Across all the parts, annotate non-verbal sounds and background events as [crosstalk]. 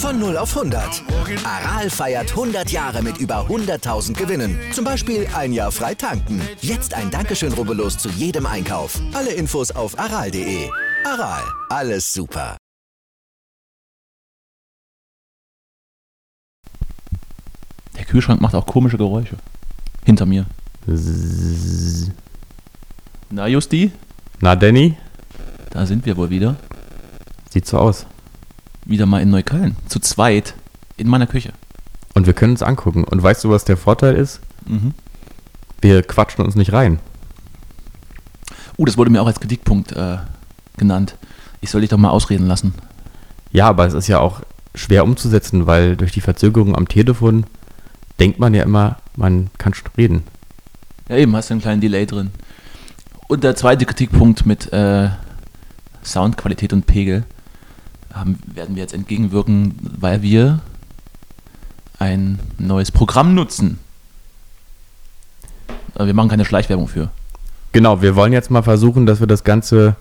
Von 0 auf 100. Aral feiert 100 Jahre mit über 100.000 Gewinnen. Zum Beispiel ein Jahr frei tanken. Jetzt ein Dankeschön, rubbellos zu jedem Einkauf. Alle Infos auf aral.de. Aral, alles super. Der Kühlschrank macht auch komische Geräusche. Hinter mir. Na, Justi? Na, Danny? Da sind wir wohl wieder. Sieht so aus. Wieder mal in Neukölln. Zu zweit. In meiner Küche. Und wir können uns angucken. Und weißt du, was der Vorteil ist? Mhm. Wir quatschen uns nicht rein. Uh, das wurde mir auch als Kritikpunkt äh, genannt. Ich soll dich doch mal ausreden lassen. Ja, aber es ist ja auch schwer umzusetzen, weil durch die Verzögerung am Telefon denkt man ja immer, man kann schon reden. Ja, eben, hast du einen kleinen Delay drin. Und der zweite Kritikpunkt mit äh, Soundqualität und Pegel haben, werden wir jetzt entgegenwirken, weil wir ein neues Programm nutzen. Aber wir machen keine Schleichwerbung für. Genau, wir wollen jetzt mal versuchen, dass wir das Ganze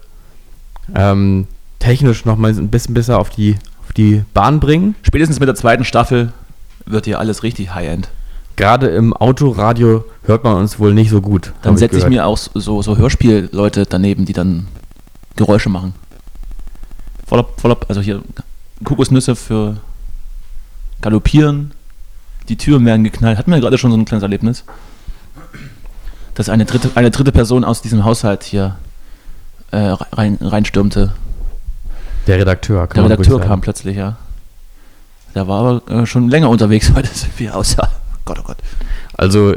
ähm, technisch nochmal ein bisschen besser auf die, auf die Bahn bringen. Spätestens mit der zweiten Staffel wird hier alles richtig High-End. Gerade im Autoradio hört man uns wohl nicht so gut. Dann setze ich gehört. mir auch so, so Hörspielleute daneben, die dann Geräusche machen. Voller, voller, also hier Kokosnüsse für Galoppieren. Die Türen werden geknallt. Hatten wir gerade schon so ein kleines Erlebnis. Dass eine dritte, eine dritte Person aus diesem Haushalt hier äh, rein, reinstürmte. Der Redakteur, kann Der Redakteur kam plötzlich, ja. Der war aber äh, schon länger unterwegs heute, wie er aussah. Gott, oh Gott. Also,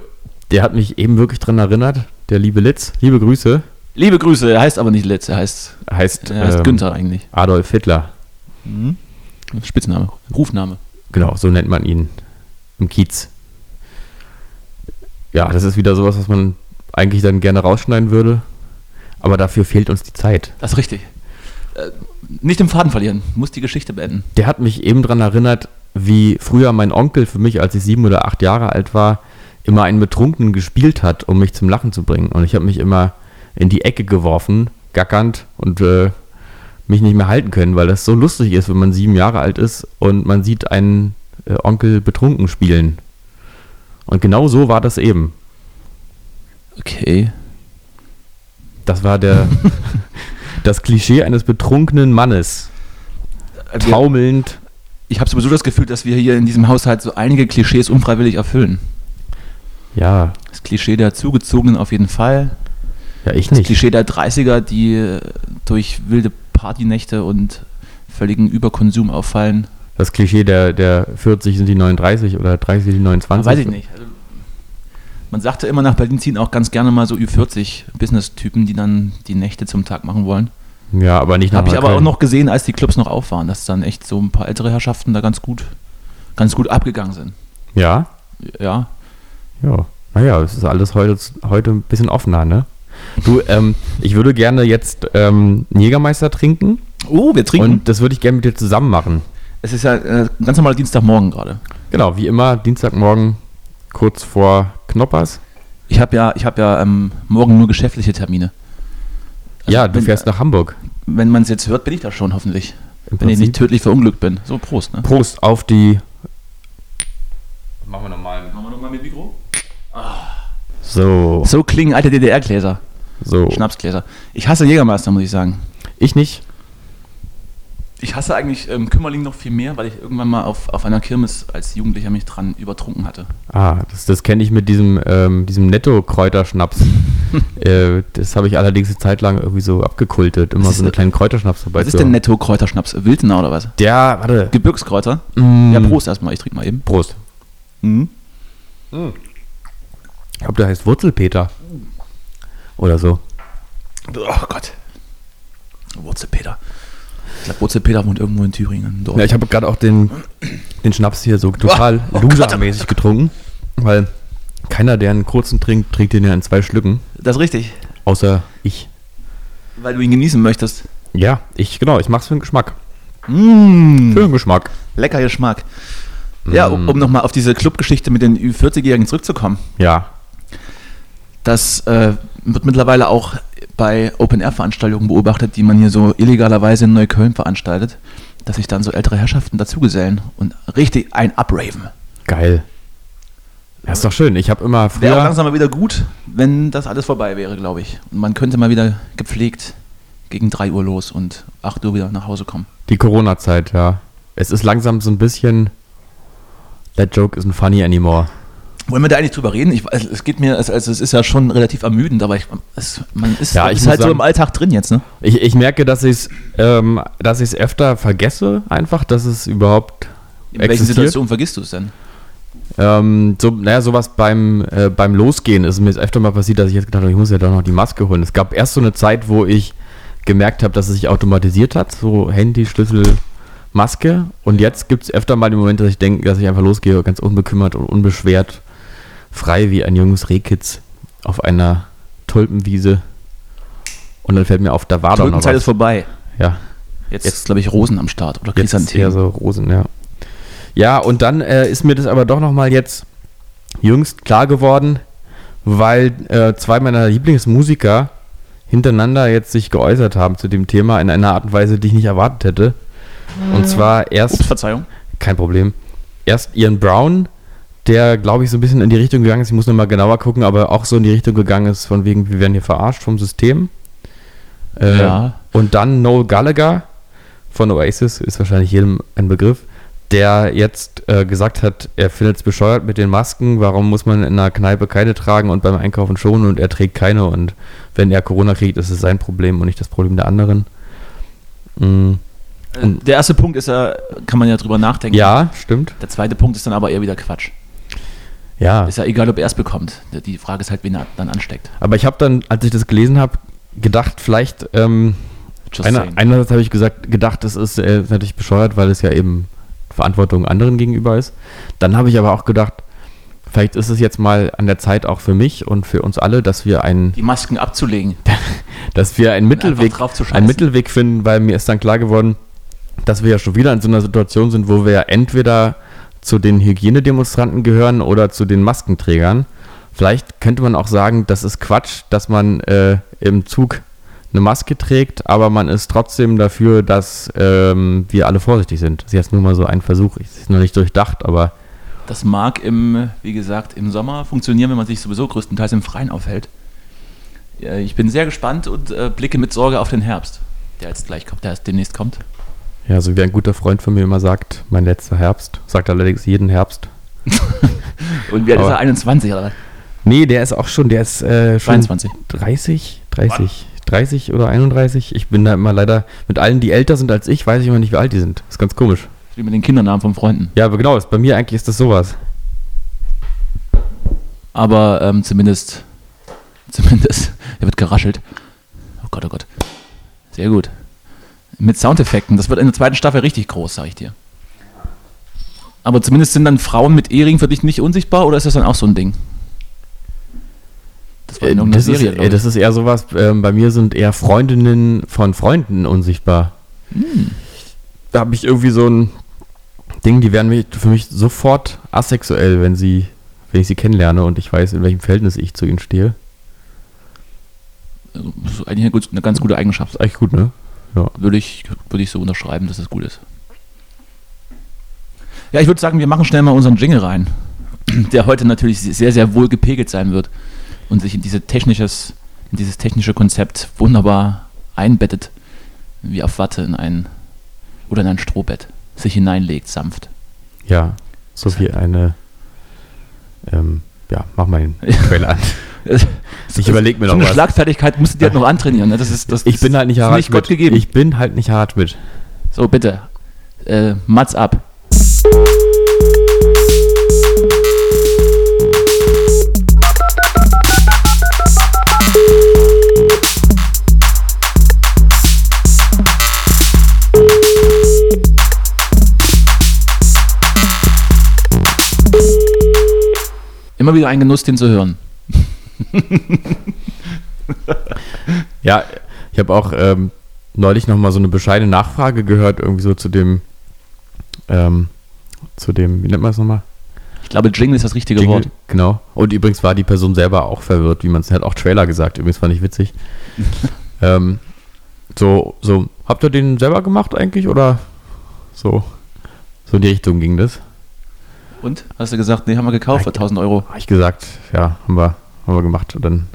der hat mich eben wirklich dran erinnert, der liebe Litz. Liebe Grüße. Liebe Grüße, er heißt aber nicht Litz, er heißt, Heißt, er heißt ähm, Günther eigentlich. Adolf Hitler. Mhm. Spitzname, Rufname. Genau, so nennt man ihn im Kiez. Ja, das ist wieder sowas, was man eigentlich dann gerne rausschneiden würde. Aber dafür fehlt uns die Zeit. Das ist richtig. Äh, nicht den Faden verlieren, muss die Geschichte beenden. Der hat mich eben daran erinnert, wie früher mein Onkel für mich, als ich sieben oder acht Jahre alt war, immer einen Betrunkenen gespielt hat, um mich zum Lachen zu bringen. Und ich habe mich immer in die Ecke geworfen, gackernd und äh, mich nicht mehr halten können, weil das so lustig ist, wenn man sieben Jahre alt ist und man sieht einen äh, Onkel betrunken spielen. Und genau so war das eben. Okay. Das war der [laughs] das Klischee eines betrunkenen Mannes. Taumelnd. Ich habe sowieso das Gefühl, dass wir hier in diesem Haushalt so einige Klischees unfreiwillig erfüllen. Ja, Das Klischee der Zugezogenen auf jeden Fall. Ja, ich Das nicht. Klischee der 30er, die äh, durch wilde Partynächte und völligen Überkonsum auffallen. Das Klischee der, der 40 sind die 39 oder 30 sind die 29. weiß ich nicht. Also, man sagte immer nach Berlin ziehen auch ganz gerne mal so Ü40 Business-Typen, die dann die Nächte zum Tag machen wollen. Ja, aber nicht nach Habe ich aber auch noch gesehen, als die Clubs noch auf waren, dass dann echt so ein paar ältere Herrschaften da ganz gut, ganz gut abgegangen sind. Ja, Ja. ja. Naja, es ist alles heute, heute ein bisschen offener, ne? Du, ähm, ich würde gerne jetzt ähm, einen Jägermeister trinken Oh, wir trinken. und das würde ich gerne mit dir zusammen machen. es ist ja äh, ganz normaler Dienstagmorgen gerade. Genau, wie immer, Dienstagmorgen kurz vor Knoppers. Ich habe ja, ich habe ja ähm, morgen nur geschäftliche Termine. Also ja, du wenn, fährst nach Hamburg. Wenn man es jetzt hört, bin ich da schon hoffentlich. Im Wenn ich nicht Prinzip. tödlich verunglückt bin. So, Prost, ne? Prost auf die. Machen wir nochmal. Machen wir nochmal mit Mikro? So, So klingen alte DDR-Gläser, so. Schnapsgläser. Ich hasse Jägermeister, muss ich sagen. Ich nicht. Ich hasse eigentlich ähm, Kümmerling noch viel mehr, weil ich irgendwann mal auf, auf einer Kirmes als Jugendlicher mich dran übertrunken hatte. Ah, das, das kenne ich mit diesem, ähm, diesem Netto-Kräuterschnaps. [laughs] äh, das habe ich allerdings eine Zeit lang irgendwie so abgekultet. Immer so einen kleinen Kräuterschnaps dabei. Was ist denn. Netto-Kräuterschnaps? Wildener oder was? Der, warte. Gebirgskräuter? Mm, Ja, Prost erstmal, ich trinke mal eben. Prost. Mhm. Ich glaube, der heißt Wurzelpeter. Oder so. Oh Gott. Wurzelpeter. Ich glaube, Wurzel Peter wohnt irgendwo in Thüringen. Ja, ich habe gerade auch den, den Schnaps hier so total Oh, oh losermäßig getrunken, weil keiner, der einen kurzen trinkt, trinkt den ja in zwei Schlücken, das ist richtig. außer ich. Weil du ihn genießen möchtest. Ja, ich, genau, ich mach's für den Geschmack. Mmh, Für den Geschmack. lecker Geschmack. Ja, um, um nochmal auf diese Clubgeschichte mit den Ü40-Jährigen zurückzukommen. Ja, Das äh, wird mittlerweile auch bei Open-Air-Veranstaltungen beobachtet, die man hier so illegalerweise in Neukölln veranstaltet, dass sich dann so ältere Herrschaften dazugesellen und richtig ein Upraven. geil. Ja, ist doch schön. Ich habe immer Wäre auch früher. langsam mal wieder gut, wenn das alles vorbei wäre, glaube ich. Und man könnte mal wieder gepflegt gegen 3 Uhr los und 8 Uhr wieder nach Hause kommen. Die Corona-Zeit, ja. Es ist langsam so ein bisschen. That joke isn't funny anymore. Wollen wir da eigentlich drüber reden? Ich, es geht mir, also es ist ja schon relativ ermüdend, aber ich, es, man ist, Ja, ich ist halt so sagen- im Alltag drin jetzt, ne? Ich, ich merke, dass ich es ähm, dass ich's öfter vergesse, einfach, dass es überhaupt In welchen existiert. Situationen vergisst du es denn? Ähm, so, naja, sowas beim, äh, beim Losgehen ist mir jetzt öfter mal passiert, dass ich jetzt gedacht habe, ich muss ja doch noch die Maske holen. Es gab erst so eine Zeit, wo ich gemerkt habe, dass es sich automatisiert hat, so Handy, Schlüssel, Maske. Und jetzt gibt es öfter mal den Moment, dass ich denke, dass ich einfach losgehe, ganz unbekümmert und unbeschwert, frei wie ein junges Rehkitz auf einer Tulpenwiese. Und dann fällt mir auf, da war doch noch Tulpenzeit ist was. vorbei. Ja, Jetzt, Jetzt- ist, glaube ich, Rosen am Start oder Chrysanthemen. so Rosen, ja. Ja, und dann äh, ist mir das aber doch nochmal jetzt jüngst klar geworden, weil äh, zwei meiner Lieblingsmusiker hintereinander jetzt sich geäußert haben zu dem Thema in einer Art und Weise, die ich nicht erwartet hätte. Und zwar erst, Ups, Verzeihung. kein Problem, erst Ian Brown, der, glaube ich, so ein bisschen in die Richtung gegangen ist, ich muss nochmal genauer gucken, aber auch so in die Richtung gegangen ist, von wegen, wir werden hier verarscht vom System. Äh, Ja. Und dann Noel Gallagher von Oasis, ist wahrscheinlich jedem ein Begriff, der jetzt äh, gesagt hat, er findet es bescheuert mit den Masken, warum muss man in einer Kneipe keine tragen und beim Einkaufen schon und er trägt keine und wenn er Corona kriegt, ist es sein Problem und nicht das Problem der anderen. Äh, Der erste Punkt ist ja, kann man ja drüber nachdenken. ja, stimmt. Der zweite Punkt ist dann aber eher wieder Quatsch. Ja, Ist ja egal, ob er es bekommt. Die Frage ist halt, wen er dann ansteckt. aber ich habe dann, als ich das gelesen habe, gedacht, vielleicht ähm, Einer, einerseits habe ich gesagt, gedacht, das ist, äh, ist natürlich bescheuert, weil es ja eben Verantwortung anderen gegenüber ist. Dann habe ich aber auch gedacht, vielleicht ist es jetzt mal an der Zeit auch für mich und für uns alle, dass wir einen, die Masken abzulegen. [laughs] dass wir einen Mittelweg, einen Mittelweg finden, weil mir ist dann klar geworden, dass wir ja schon wieder in so einer Situation sind, wo wir ja entweder zu den Hygienedemonstranten gehören oder zu den Maskenträgern. Vielleicht könnte man auch sagen, das ist Quatsch, dass man äh, im Zug eine Maske trägt, aber man ist trotzdem dafür, dass ähm, wir alle vorsichtig sind. Das ist jetzt nur mal so ein Versuch. Es ist noch nicht durchdacht, aber Das mag im, wie gesagt, im Sommer funktionieren, wenn man sich sowieso größtenteils im Freien aufhält. Ich bin sehr gespannt und äh, blicke mit Sorge auf den Herbst, der jetzt gleich kommt, der erst demnächst kommt. Ja, so wie ein guter Freund von mir immer sagt, mein letzter Herbst, sagt allerdings jeden Herbst. [laughs] Und wie alt ist er? 21 oder was? Nee, der ist auch schon, der ist äh, schon 22. 30, 30, 30 oder 31. Ich bin da immer leider mit allen, die älter sind als ich, weiß ich immer nicht, wie alt die sind. ist ganz komisch. Wie mit den Kindernamen von Freunden. Ja, aber genau, ist, bei mir eigentlich ist das sowas. Aber ähm, zumindest, zumindest, [laughs] er wird geraschelt. Oh Gott, oh Gott. Sehr gut. Mit Soundeffekten. Das wird in der zweiten Staffel richtig groß, sag ich dir. Aber zumindest sind dann Frauen mit Ehering für dich nicht unsichtbar oder ist das dann auch so ein Ding? Das war in Äh, das, ist, Serie, glaub äh, das ist eher sowas, ähm, bei mir sind eher Freundinnen von Freunden unsichtbar. Hm. Da habe ich irgendwie so ein Ding, die werden für mich sofort asexuell, wenn sie, wenn ich sie kennenlerne und ich weiß, in welchem Verhältnis ich zu ihnen stehe. Also, Das ist eigentlich eine, ganz gute Eigenschaft. Ist eigentlich gut, ne? Würde ich, würde ich so unterschreiben, dass das gut ist. Ja, ich würde sagen, wir machen schnell mal unseren Jingle rein, der heute natürlich sehr, sehr wohl gepegelt sein wird und sich in, diese technisches, in dieses technische Konzept wunderbar einbettet, wie auf Watte in ein oder in ein Strohbett sich hineinlegt, sanft. Ja, so wie eine, ähm, ja, mach mal den [laughs] Trailer an ich überlege mir noch so eine was. Schlagfertigkeit musst du dir halt noch antrainieren. Ne? Das ist, das ich bin halt nicht hart nicht mit. Gegeben. Ich bin halt nicht hart mit. So, bitte. Äh, Mats ab. Immer wieder ein Genuss, den zu hören. [laughs] Ja, ich habe auch ähm, neulich noch mal so eine bescheidene Nachfrage gehört, irgendwie so zu dem, ähm, zu dem, wie nennt man das nochmal? Ich glaube, Jingle ist das richtige Jingle, Wort. Genau. Und übrigens war die Person selber auch verwirrt, wie man es hat auch Trailer gesagt. Übrigens fand ich witzig. [laughs] ähm, so, so, habt ihr den selber gemacht eigentlich oder so? So in die Richtung ging das. Und? Hast du gesagt, nee, haben wir gekauft für 1000 Euro. Habe ich gesagt, ja, haben wir, haben wir gemacht. Und dann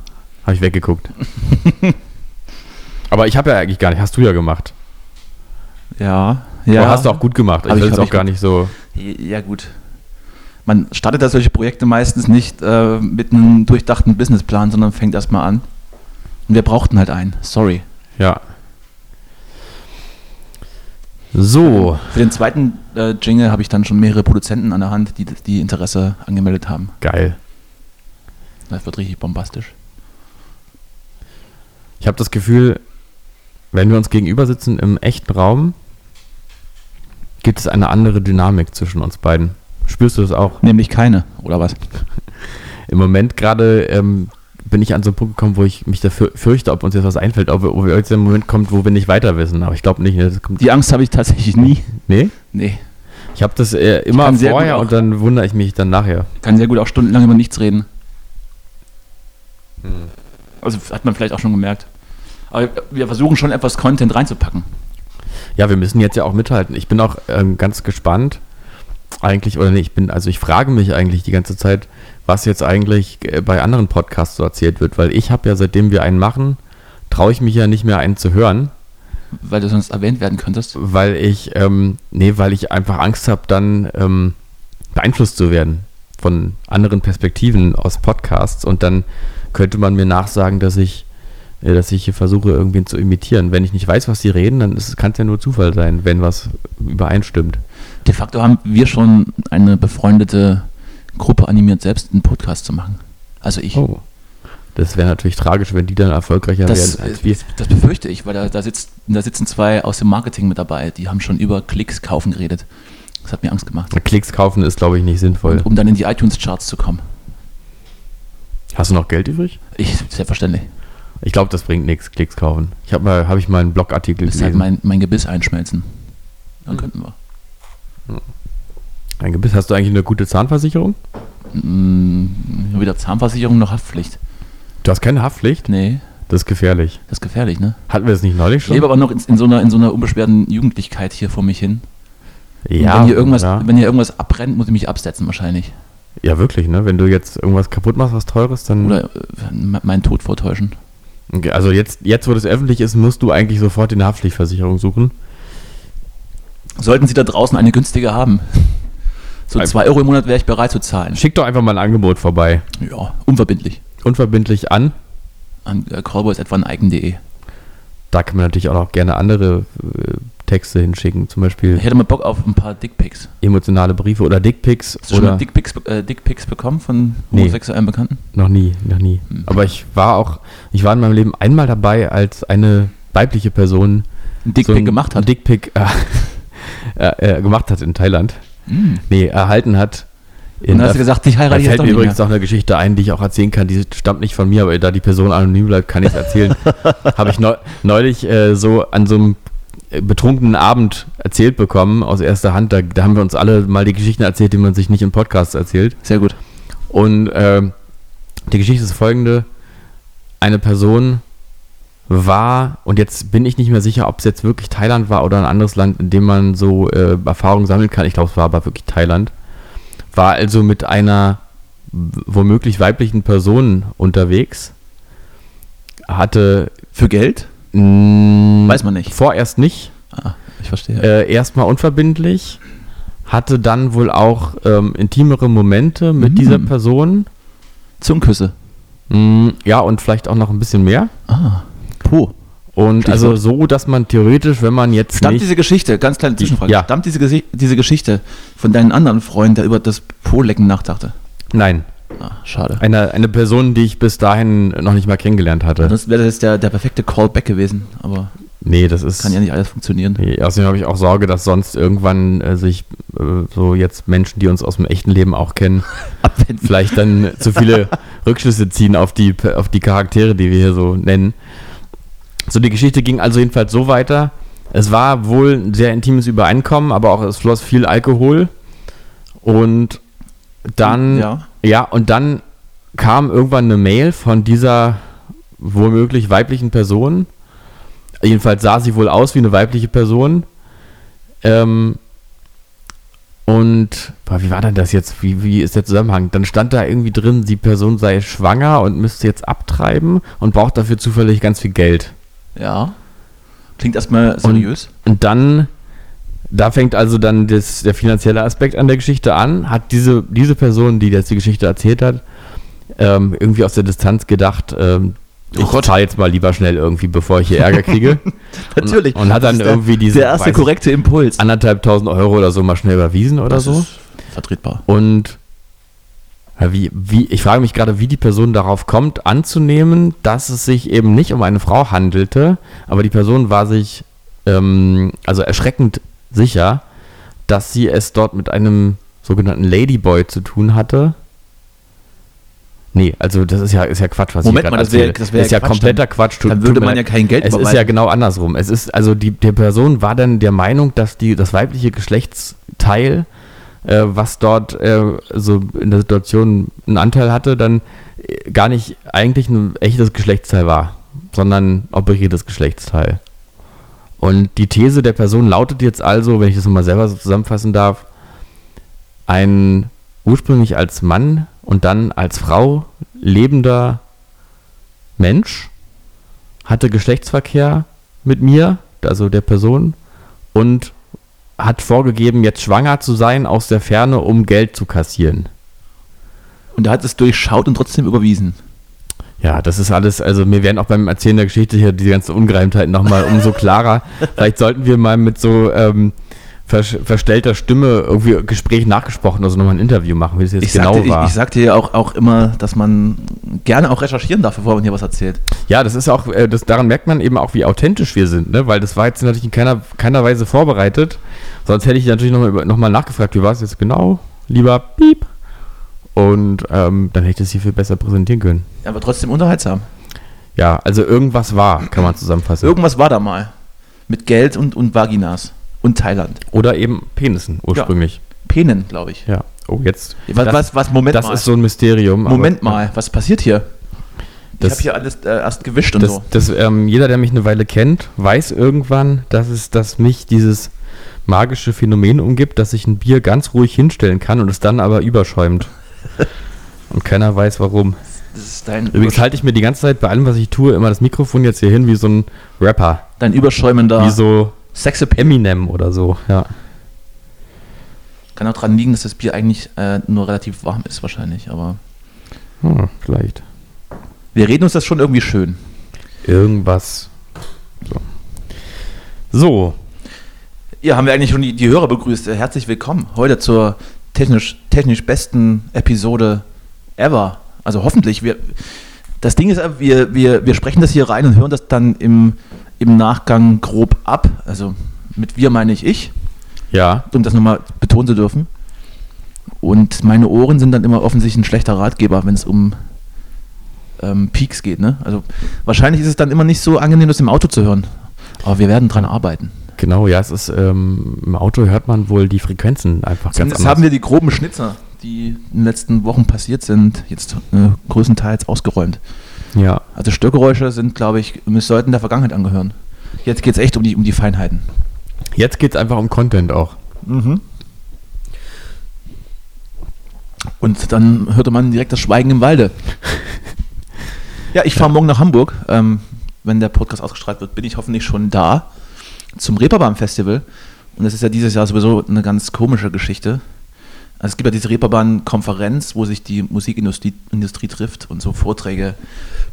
habe ich weggeguckt. [laughs] Aber ich habe ja eigentlich gar nicht, hast du ja gemacht. Ja. Ja. Aber hast du auch gut gemacht. Ich will hab auch gar nicht so. Ja, gut. Man startet da solche Projekte meistens nicht äh, mit einem durchdachten Businessplan, sondern fängt erstmal an. Und wir brauchten halt einen. Sorry. Ja. So, Für den zweiten äh, Jingle habe ich dann schon mehrere Produzenten an der Hand, die, die Interesse angemeldet haben. geil. Das wird richtig bombastisch. Ich habe das Gefühl, wenn wir uns gegenüber sitzen im echten Raum, gibt es eine andere Dynamik zwischen uns beiden. Spürst du das auch? Nämlich keine, oder was? [laughs] Im Moment gerade ähm, bin ich an so einen Punkt gekommen, wo ich mich dafür fürchte, ob uns jetzt was einfällt, ob, wir- ob jetzt ein Moment kommt, wo wir nicht weiter wissen. Aber ich glaube nicht. ne, Das kommt, Die Angst habe ich tatsächlich nie. nee? Nee. Ich habe das äh, immer vorher auch- und dann wundere ich mich dann nachher. Kann sehr gut auch stundenlang über nichts reden. Also hat man vielleicht auch schon gemerkt. Aber wir versuchen schon etwas Content reinzupacken. Ja, wir müssen jetzt ja auch mithalten. Ich bin auch ähm, ganz gespannt, eigentlich, oder nee, ich bin, also ich frage mich eigentlich die ganze Zeit, was jetzt eigentlich äh, bei anderen Podcasts so erzählt wird, weil ich habe ja, seitdem wir einen machen, traue ich mich ja nicht mehr einen zu hören, Weil du sonst erwähnt werden könntest. weil ich, ähm, nee, weil ich einfach Angst habe, dann ähm, beeinflusst zu werden von anderen Perspektiven aus Podcasts und dann könnte man mir nachsagen, dass ich äh, dass ich hier versuche, irgendwen zu imitieren. Wenn ich nicht weiß, was sie reden, dann kann es ja nur Zufall sein, wenn was übereinstimmt. De facto haben wir schon eine befreundete Gruppe animiert, selbst einen Podcast zu machen. Also ich. Oh. Das wäre natürlich tragisch, wenn die dann erfolgreicher Das, werden als wir. das befürchte ich, weil da, da, sitzt, da sitzen zwei aus dem Marketing mit dabei, die haben schon über Klicks kaufen geredet. Das hat mir Angst gemacht. Klicks kaufen ist, glaube ich, nicht sinnvoll. Und, um dann in die iTunes-Charts zu kommen. Hast du noch Geld übrig? Ich, selbstverständlich. Ich glaube, das bringt nichts, Klicks kaufen. Ich habe mal, habe ich mal einen Blogartikel Das ist halt gelesen. mein, mein Gebiss einschmelzen. Dann Hm. könnten wir. Ein Gebiss. Hast du eigentlich eine gute Zahnversicherung? Mm, weder Zahnversicherung noch Haftpflicht. Du hast keine Haftpflicht? Nee, Das ist gefährlich. das ist gefährlich, ne? Hatten wir das nicht neulich Ich schon? lebe aber noch in, in, so einer, in so einer unbeschwerten Jugendlichkeit hier vor mich hin. Und ja, wenn hier, irgendwas, ja. wenn hier irgendwas abbrennt, muss ich mich absetzen wahrscheinlich. Ja, wirklich, ne? Wenn du jetzt irgendwas kaputt machst, was teures, dann. Oder äh, me- meinen Tod vortäuschen. Okay, also jetzt, jetzt, wo das öffentlich ist, musst du eigentlich sofort eine Haftpflichtversicherung suchen. Sollten Sie da draußen eine günstige haben? So Einfach- 2 Euro im Monat wäre ich bereit zu zahlen. Schick doch einfach mal ein Angebot vorbei. Ja, unverbindlich. Unverbindlich an. An äh, callboys.eigen.de. Da kann man natürlich auch noch gerne andere äh, Texte hinschicken, zum Beispiel Ich hätte mal Bock auf ein paar Dickpics. emotionale Briefe oder Dickpics Hast du schon oder mal Dickpics, äh, Dickpics bekommen von Nee. homosexuellen Bekannten? noch nie, noch nie. Hm. Aber ich war auch, ich war in meinem Leben einmal dabei, als eine weibliche Person Ein Dickpic so gemacht hat? Dickpick äh, [laughs] äh, äh, gemacht hat in Thailand. Mm. Nee, erhalten hat. Und dann hast du gesagt, ich heirate jetzt fällt mir übrigens mehr. noch eine Geschichte ein, die ich auch erzählen kann. Die stammt nicht von mir, aber da die Person anonym bleibt, kann ich es erzählen. [laughs] Habe ich neu, neulich äh, so an so einem betrunkenen Abend erzählt bekommen, aus erster Hand. Da, da haben wir uns alle mal die Geschichten erzählt, die man sich nicht in Podcasts erzählt. Sehr gut. Und ähm, die Geschichte ist folgende. Eine Person war, und jetzt bin ich nicht mehr sicher, ob es jetzt wirklich Thailand war oder ein anderes Land, in dem man so äh, Erfahrungen sammeln kann. Ich glaube, es war aber wirklich Thailand. War also mit einer womöglich weiblichen Person unterwegs. Hatte Für Geld? Mh, Weiß man nicht. vorerst nicht. Ah, ich verstehe. Äh, erstmal unverbindlich. Hatte dann wohl auch ähm, intimere Momente mit Mhm. dieser Person. Zungenküsse. Mm, Ja, und vielleicht auch noch ein bisschen mehr. Ah, Po. Und Stichwort. also so, dass man theoretisch, wenn man jetzt Stammt diese Geschichte, ganz kleine Zwischenfrage, Ja. stammt diese, Gesi- diese Geschichte von deinem anderen Freund, der über das Po-Lecken nachdachte? Nein, Ah, schade. eine, eine Person, die ich bis dahin noch nicht mal kennengelernt hatte. Das wäre jetzt der, der perfekte Callback gewesen, aber Nee, das ist. Kann ja nicht alles funktionieren. Nee, außerdem habe ich auch Sorge, dass sonst irgendwann äh, sich äh, so jetzt Menschen, die uns aus dem echten Leben auch kennen, [laughs] Abwenden. vielleicht dann zu viele [laughs] Rückschlüsse ziehen auf die, auf die Charaktere, die wir hier so nennen. So, die Geschichte ging also jedenfalls so weiter. Es war wohl ein sehr intimes Übereinkommen, aber auch es floss viel Alkohol. Und dann, Ja. Ja, und dann kam irgendwann eine Mail von dieser womöglich weiblichen Person. Jedenfalls sah sie wohl aus wie eine weibliche Person. Ähm, und boah, wie war denn das jetzt? Wie, wie ist der Zusammenhang? Dann stand da irgendwie drin, die Person sei schwanger und müsste jetzt abtreiben und braucht dafür zufällig ganz viel Geld. Ja. Klingt erstmal seriös. Und dann, da fängt also dann das, der finanzielle Aspekt an der Geschichte an. Hat diese, diese Person, die jetzt die Geschichte erzählt hat, ähm, irgendwie aus der Distanz gedacht, ähm, Oh ich Gott. zahle jetzt mal lieber schnell irgendwie, bevor ich hier Ärger kriege. [laughs] Natürlich. Und hat dann irgendwie diese, Der erste korrekte Impuls. anderthalb tausend Euro oder so mal schnell überwiesen oder Das so. ist vertretbar. Und ja, wie, wie, ich frage mich gerade, wie die Person darauf kommt, anzunehmen, dass es sich eben nicht um eine Frau handelte, aber die Person war sich ähm, also erschreckend sicher, dass sie es dort mit einem sogenannten Ladyboy zu tun hatte. Nee, also das ist ja, ist ja Quatsch, was Moment ich gerade das das wär ist ja Quatsch, kompletter Quatsch. Dann tut würde man ja kein Geld Es ist überweisen. ja genau andersrum. Es ist, also die, die Person war dann der Meinung, dass die, das weibliche Geschlechtsteil, äh, was dort äh, so in der Situation einen Anteil hatte, dann äh, gar nicht eigentlich ein echtes Geschlechtsteil war, sondern operiertes Geschlechtsteil. Und die These der Person lautet jetzt also, wenn ich das nochmal selber so zusammenfassen darf, ein ursprünglich als Mann und dann als Frau lebender Mensch hatte Geschlechtsverkehr mit mir, also der Person, und hat vorgegeben, jetzt schwanger zu sein aus der Ferne, um Geld zu kassieren. Und er hat es durchschaut und trotzdem überwiesen. Ja, das ist alles, also mir werden auch beim Erzählen der Geschichte hier die ganzen Ungereimtheiten nochmal umso klarer. [laughs] Vielleicht sollten wir mal mit so ähm, vers verstellter Stimme irgendwie Gespräch nachgesprochen, also nochmal ein Interview machen, wie das jetzt Ich, genau sagte, war. ich, ich sagte ja auch, auch immer, dass man gerne auch recherchieren darf, bevor man hier was erzählt. Ja, das ist auch, äh, das, daran merkt man eben auch, wie authentisch wir sind, ne? weil das war jetzt natürlich in keiner, keiner Weise vorbereitet. Sonst hätte ich natürlich nochmal noch mal nachgefragt, wie war es jetzt genau? Lieber Piep. Und ähm, dann hätte ich das hier viel besser präsentieren können. Aber trotzdem unterhaltsam. Ja, also irgendwas war, kann man zusammenfassen. Irgendwas war da mal. Mit Geld und, und Vaginas. Und Thailand. Oder eben Penissen ursprünglich. Penen, glaube ich. Ja. Oh, jetzt. Was, das, was, was, Moment das mal. ist so ein Mysterium. aber- Moment mal, was passiert hier? Das- ich habe hier alles äh, erst gewischt und Das, so. das, ähm, jeder, der mich eine Weile kennt, weiß irgendwann, dass es, dass mich dieses magische Phänomen umgibt, dass ich ein Bier ganz ruhig hinstellen kann und es dann aber überschäumt. [laughs] und keiner weiß warum. Das ist dein, Übrigens halte ich mir die ganze Zeit bei allem, was ich tue, immer das Mikrofon jetzt hier hin wie so ein Rapper. dein überschäumender Wie so Sexappeal. Eminem oder so. Ja. Kann auch daran liegen, dass das Bier eigentlich äh, nur relativ warm ist wahrscheinlich. Aber Hm, vielleicht. wir reden uns das schon irgendwie schön. Irgendwas. So. So. Ja, haben wir eigentlich schon die, die Hörer begrüßt. Herzlich willkommen heute zur technisch, technisch besten Episode ever. Also hoffentlich. Wir, das Ding ist, wir, wir, wir sprechen das hier rein und hören das dann im, im Nachgang grob ab. Also mit wir meine ich ich, Ja. um das nochmal betonen zu dürfen. Und meine Ohren sind dann immer offensichtlich ein schlechter Ratgeber, wenn es um ähm, Peaks geht. Ne? Also wahrscheinlich ist es dann immer nicht so angenehm, das im Auto zu hören. Aber wir werden dran arbeiten. Genau, ja, es ist, ähm, im Auto hört man wohl die Frequenzen einfach ganz Zumindest anders. haben wir die groben Schnitzer, die in den letzten Wochen passiert sind, jetzt äh, größtenteils ausgeräumt. ja. Also Störgeräusche sind, glaube ich, sollten der Vergangenheit angehören. Jetzt geht es echt um die, um die Feinheiten. Jetzt geht es einfach um Content auch. Und dann hörte man direkt das Schweigen im Walde. [laughs] ja, ich fahre morgen nach Hamburg. Ähm, wenn der Podcast ausgestrahlt wird, bin ich hoffentlich schon da zum Reeperbahn Festival. Und das ist ja dieses Jahr sowieso eine ganz komische Geschichte. Also es gibt ja diese Reeperbahn-Konferenz, wo sich die Musikindustrie Industrie trifft und so Vorträge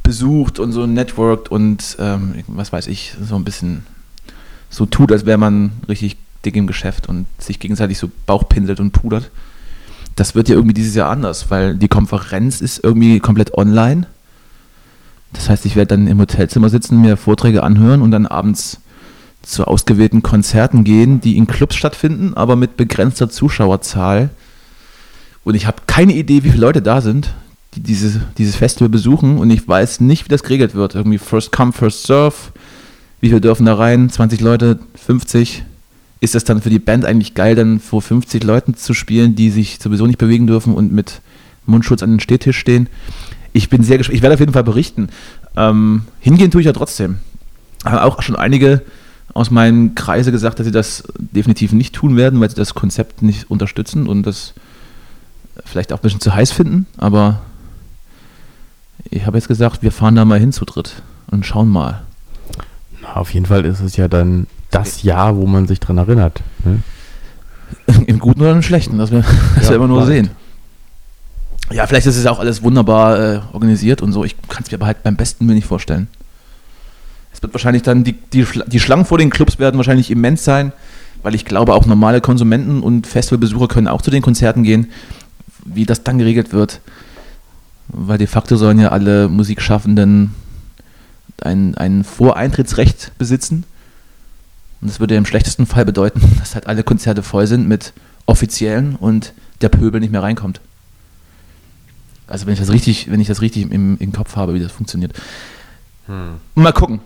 besucht und so networked und ähm, was weiß ich, so ein bisschen so tut, als wäre man richtig dick im Geschäft und sich gegenseitig so Bauchpinselt und pudert. Das wird ja irgendwie dieses Jahr anders, weil die Konferenz ist irgendwie komplett online. Das heißt, ich werde dann im Hotelzimmer sitzen, mir Vorträge anhören und dann abends zu ausgewählten Konzerten gehen, die in Clubs stattfinden, aber mit begrenzter Zuschauerzahl. Und ich habe keine Idee, wie viele Leute da sind, die diese, dieses Festival besuchen. Und ich weiß nicht, wie das geregelt wird. Irgendwie First Come, First Serve. Wie viele dürfen da rein? 20 Leute, 50? Ist das dann für die Band eigentlich geil, dann vor 50 Leuten zu spielen, die sich sowieso nicht bewegen dürfen und mit Mundschutz an den Stehtisch stehen? Ich bin sehr gespannt. Ich werde auf jeden Fall berichten. Ähm, hingehen tue ich ja trotzdem. Haben auch schon einige aus meinem Kreise gesagt, dass sie das definitiv nicht tun werden, weil sie das Konzept nicht unterstützen und das vielleicht auch ein bisschen zu heiß finden. Aber ich habe jetzt gesagt, wir fahren da mal hin zu dritt und schauen mal. Na, auf jeden Fall ist es ja dann das Jahr, wo man sich dran erinnert. Ne? [laughs] Im Guten oder im Schlechten, das wir, [laughs] das Ja, wir immer nur bald. sehen. Ja, vielleicht ist es auch alles wunderbar äh, organisiert und so. Ich kann es mir aber halt beim besten Willen nicht vorstellen. Wird wahrscheinlich dann, die, die, die Schlangen vor den Clubs werden wahrscheinlich immens sein, weil ich glaube, auch normale Konsumenten und Festivalbesucher können auch zu den Konzerten gehen. Wie das dann geregelt wird, weil de facto sollen ja alle Musikschaffenden ein, ein Voreintrittsrecht besitzen. Und das würde ja im schlechtesten Fall bedeuten, [laughs] dass halt alle Konzerte voll sind mit Offiziellen und der Pöbel nicht mehr reinkommt. Also wenn ich das richtig, wenn ich das richtig im, im Kopf habe, wie das funktioniert. Mal gucken.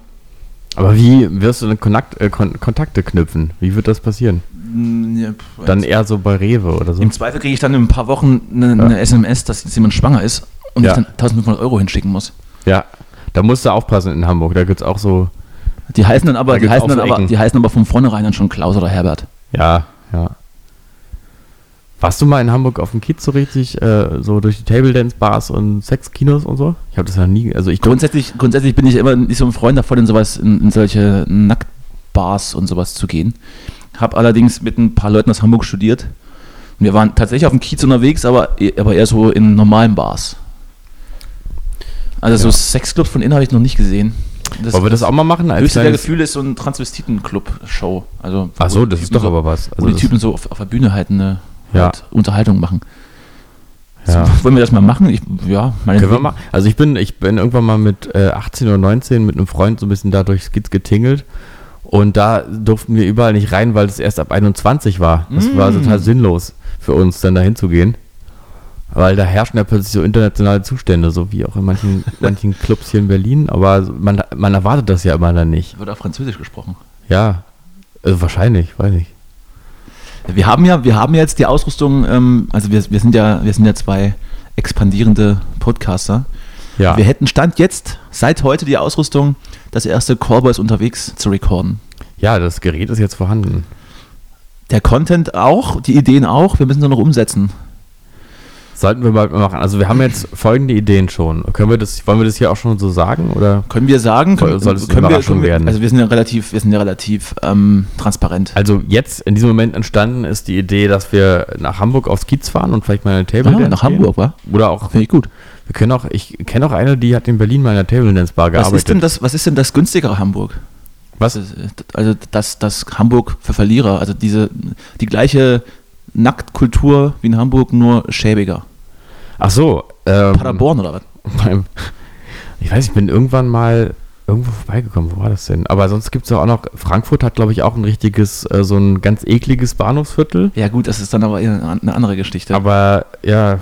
Aber wie wirst du denn Kontakt, äh, Kon Kontakte knüpfen? Wie wird das passieren? Mm, ja, Dann eher so bei Rewe oder so? Im Zweifel kriege ich dann in ein paar Wochen eine, eine SMS, dass jetzt jemand schwanger ist und Ja. ich dann 1500 Euro hinschicken muss. Ja, da musst du aufpassen in Hamburg. Da gibt es auch so, Die heißen dann aber, Da die heißen dann aber, die heißen aber von vornherein dann schon Klaus oder Herbert. ja, ja. Warst du mal in Hamburg auf dem Kiez so richtig, äh, so durch die Table Dance Bars und Sexkinos und so? Ich habe das ja nie, also ich Grundsätzlich, grundsätzlich bin ich immer nicht so ein Freund davon, in sowas, in, in solche Nacktbars und sowas zu gehen. Habe allerdings mit ein paar Leuten aus Hamburg studiert. Und wir waren tatsächlich auf dem Kiez unterwegs, aber, aber eher so in normalen Bars. Also so Ja. Sexclubs von innen habe ich noch nicht gesehen. Das, Wollen wir das auch mal machen? Als höchste der Gefühle ist so ein Transvestiten-Club-Show. Also, Ach so, wo das die ist doch so- aber was. Wo Also die das- Typen so auf, auf der Bühne halt eine Ja. halt Unterhaltung machen. Ja. So, wollen wir das mal machen? Ich, ja, meine Können wir mal? Also ich bin, ich bin irgendwann mal mit äh, 18 oder 19 mit einem Freund so ein bisschen da durchs Kiez getingelt. Und da durften wir überall nicht rein, weil es erst ab 21 war. Das war Mm. total sinnlos für uns, dann da hinzugehen. Weil da herrschen ja plötzlich so internationale Zustände, so wie auch in manchen, [laughs] manchen Clubs hier in Berlin. Aber man, man erwartet das ja immer dann nicht. Wird auch Französisch gesprochen. Ja, also wahrscheinlich, weiß ich. Wir haben ja, wir haben jetzt die Ausrüstung, ähm, also wir, wir sind ja, wir sind ja zwei expandierende Podcaster. Ja, Wir hätten Stand jetzt, seit heute die Ausrüstung, das erste Callboys unterwegs zu recorden. ja, das Gerät ist jetzt vorhanden. Der Content auch, die Ideen auch, wir müssen sie noch umsetzen. Sollten wir mal machen. Also wir haben jetzt [clears throat] folgende Ideen schon. Können wir das, wollen wir das hier auch schon so sagen? Oder? Können wir sagen, können, Soll es eine Überraschung wir, werden? also wir sind ja relativ, wir sind ja relativ ähm, transparent. Also jetzt in diesem Moment entstanden ist die Idee, dass wir nach Hamburg aufs Kiez fahren und vielleicht mal eine Table Ah, Dance nach gehen. Hamburg, wa? Oder auch, Finde ich gut. wir können auch, ich kenne auch eine, die hat in Berlin mal in einer Table Dance Bar Was gearbeitet. ist denn das, was ist denn das günstigere Hamburg? Was? Also das, das Hamburg für Verlierer, also diese, die gleiche Nacktkultur wie in Hamburg, nur schäbiger. Ach so. Ähm, Paderborn oder was? beim- Ich weiß, ich bin irgendwann mal irgendwo vorbeigekommen. Wo war das denn? Aber sonst gibt es ja auch noch, Frankfurt hat, glaube ich, auch ein richtiges, äh, so ein ganz ekliges Bahnhofsviertel. Ja gut, das ist dann aber eine andere Geschichte. Aber ja,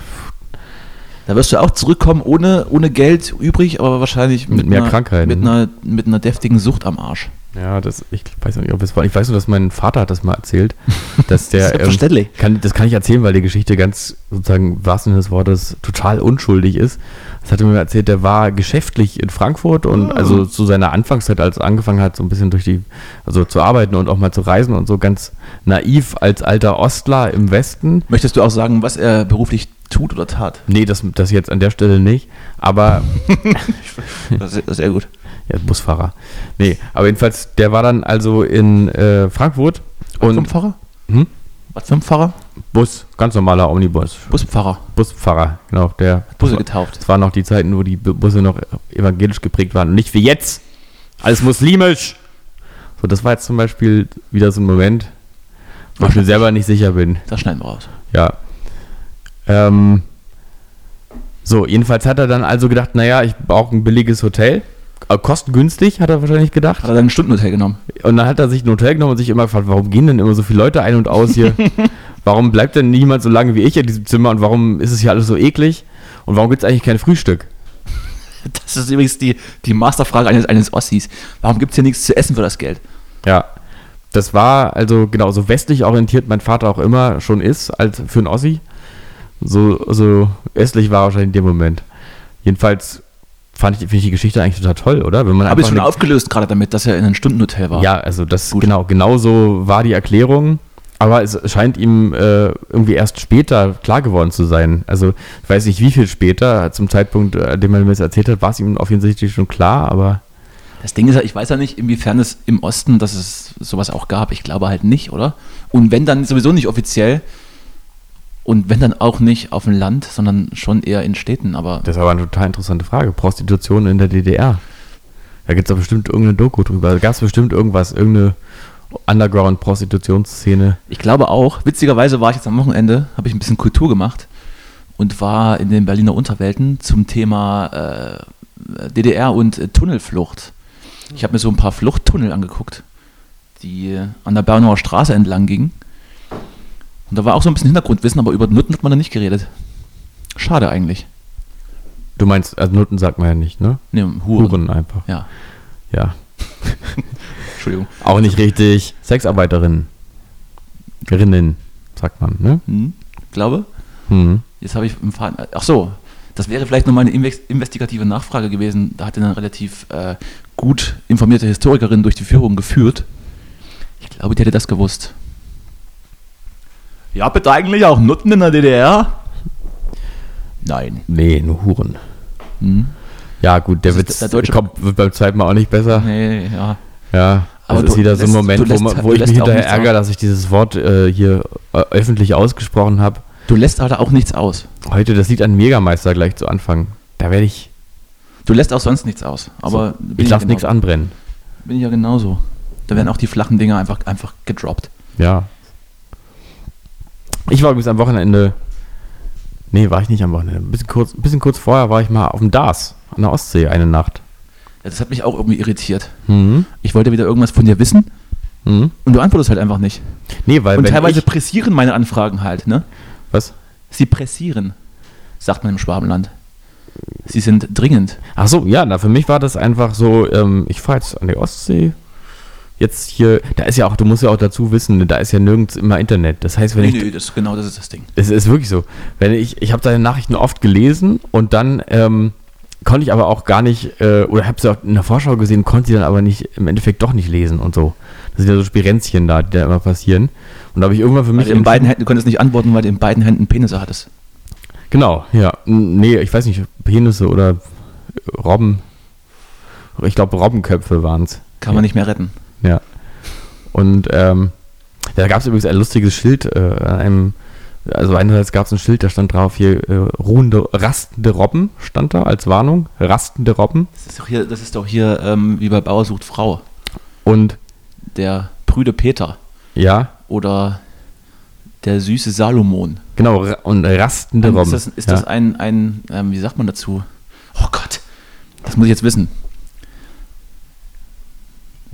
da wirst du auch zurückkommen ohne, ohne Geld übrig, aber wahrscheinlich Mit mehr einer, Krankheiten. Mit einer, mit einer deftigen Sucht am Arsch. Ja, das, ich weiß nicht, ob es war. Ich weiß nur, dass mein Vater hat das mal erzählt, dass [laughs] der. Selbstverständlich. kann, das kann ich erzählen, weil die Geschichte ganz sozusagen im wahrsten Sinne des Wortes total unschuldig ist. Das hat er mir erzählt, der war geschäftlich in Frankfurt und Ah. also zu seiner Anfangszeit, als er angefangen hat, so ein bisschen durch die, also zu arbeiten und auch mal zu reisen und so ganz naiv als alter Ostler im Westen. Möchtest du auch sagen, was er beruflich tut oder tat? Nee, das, das jetzt an der Stelle nicht, aber [laughs] Das ist sehr gut. Ja, Busfahrer. Nee, aber jedenfalls, der war dann also in äh, Frankfurt Was und Pfarrer? Hm? Was ein Pfarrer? Bus, ganz normaler Omnibus. Buspfarrer. Busfahrer, genau. Der Busse getauft. Das waren noch die Zeiten, wo die Bu- Busse noch evangelisch geprägt waren und nicht wie jetzt. Alles muslimisch. So, das war jetzt zum Beispiel wieder so ein Moment, wo ich mir selber nicht sicher bin. Das schneiden wir raus. Ja. Ähm, so, jedenfalls hat er dann also gedacht, naja, ich brauche ein billiges Hotel. Äh, kostengünstig, hat er wahrscheinlich gedacht. Hat er dann ein Stundenhotel genommen? Und dann hat er sich ein Hotel genommen und sich immer gefragt, warum gehen denn immer so viele Leute ein und aus hier? [laughs] warum bleibt denn niemand so lange wie ich in diesem Zimmer und warum ist es hier alles so eklig? Und warum gibt es eigentlich kein Frühstück? [laughs] Das ist übrigens die, die Masterfrage eines, eines Ossis. Warum gibt es hier nichts zu essen für das Geld? Ja, das war also genau so westlich orientiert mein Vater auch immer schon ist, als für einen Ossi. So, so östlich war er wahrscheinlich in dem Moment. Jedenfalls fand ich, finde ich die Geschichte eigentlich total toll, oder? Wenn man Habe ich einfach schon aufgelöst, gerade damit, dass er in einem Stundenhotel war. Ja, also das Gut. genau, genau so war die Erklärung. Aber es scheint ihm äh, irgendwie erst später klar geworden zu sein. Also ich weiß nicht, wie viel später, zum Zeitpunkt, äh, an dem er mir das erzählt hat, war es ihm offensichtlich schon klar, aber Das Ding ist ja, ich weiß ja nicht, inwiefern es im Osten, dass es sowas auch gab. Ich glaube halt nicht, oder? Und wenn dann sowieso nicht offiziell und wenn dann auch nicht auf dem Land, sondern schon eher in Städten. Aber das ist aber eine total interessante Frage. Prostitution in der DDR. Da gibt es doch bestimmt irgendeine Doku drüber. Da gab es bestimmt irgendwas, irgendeine Underground-Prostitutionsszene. ich glaube auch, witzigerweise war ich jetzt am Wochenende, habe ich ein bisschen Kultur gemacht und war in den Berliner Unterwelten zum Thema äh, DDR und äh, Tunnelflucht. Ich habe mir so ein paar Fluchttunnel angeguckt, die an der Bernauer Straße entlang gingen. Und da war auch so ein bisschen Hintergrundwissen, aber über Nutten hat man da nicht geredet. Schade eigentlich. Du meinst, also Nutten sagt man ja nicht, ne? Ne, Huren. Huren einfach. Ja, Ja. [laughs] Entschuldigung. Auch nicht richtig. Sexarbeiterinnen. Rinnen, sagt man, ne? Hm, glaube. Hm. Jetzt habe ich im Faden. Ach so, das wäre vielleicht nochmal eine inves- investigative Nachfrage gewesen. Da hat eine relativ äh, gut informierte Historikerin durch die Führung geführt. Ich glaube, die hätte das gewusst. Ja, bitte eigentlich auch Nutten in der DDR? Nein. Nee, nur Huren. Hm? Ja, gut, der Witz der deutsche- kommt, wird beim zweiten Mal auch nicht besser. Nee, ja. Ja, Aber das ist wieder so ein lässt- Moment, du wo, lässt- man, wo ich lässt mich hinterher ärgere, dass ich dieses Wort äh, hier äh, öffentlich ausgesprochen habe. Du lässt halt auch nichts aus. Heute das Lied an Megameister gleich zu Anfang. Da werde ich, Du lässt auch sonst nichts aus. Aber bin ich ja lasse nichts anbrennen. Bin ich ja genauso. Da werden auch die flachen Dinger einfach, einfach gedroppt. Ja. Ich war übrigens am Wochenende. Nee, war ich nicht am Wochenende. Ein bisschen kurz, bisschen kurz vorher war ich mal auf dem DAS an der Ostsee eine Nacht. Ja, das hat mich auch irgendwie irritiert. Mhm. Ich wollte wieder irgendwas von dir wissen Mhm. und du antwortest halt einfach nicht. Nee, weil Und teilweise ich, pressieren meine Anfragen halt, ne? Was? Sie pressieren, sagt man im Schwabenland. Sie sind dringend. Ach so, ja, na, für mich war das einfach so, ähm, ich fahre jetzt an die Ostsee. Jetzt hier, da ist ja auch, du musst ja auch dazu wissen, da ist ja nirgends immer Internet. Das heißt, wenn Nee, ich, nee, das, genau das ist das Ding. es ist wirklich so, wenn ich, ich habe deine Nachrichten oft gelesen und dann ähm, konnte ich aber auch gar nicht, äh, oder habe sie auch in der Vorschau gesehen, konnte sie dann aber nicht, im Endeffekt doch nicht lesen und so. Das sind ja so Spirenzchen da, die da immer passieren. Und da habe ich irgendwann für mich du in beiden Händen, du konntest nicht antworten, weil du in beiden Händen Penisse hattest. Genau, ja. Nee, ich weiß nicht, Penisse oder Robben. Ich glaube, Robbenköpfe waren es. Kann man nicht mehr retten. Ja. Und ähm, da gab es übrigens ein lustiges Schild äh, an einem, also einerseits gab es ein Schild, da stand drauf hier äh, ruhende, rastende Robben, stand da als Warnung, rastende Robben. Das ist doch hier, das ist doch hier ähm, wie bei Bauer sucht Frau. Und Der prüde Peter ja, oder der süße Salomon. genau, und rastende Robben. Ist das, ist ja. das ein, ein ähm, wie sagt man dazu? Oh Gott, das muss ich jetzt wissen.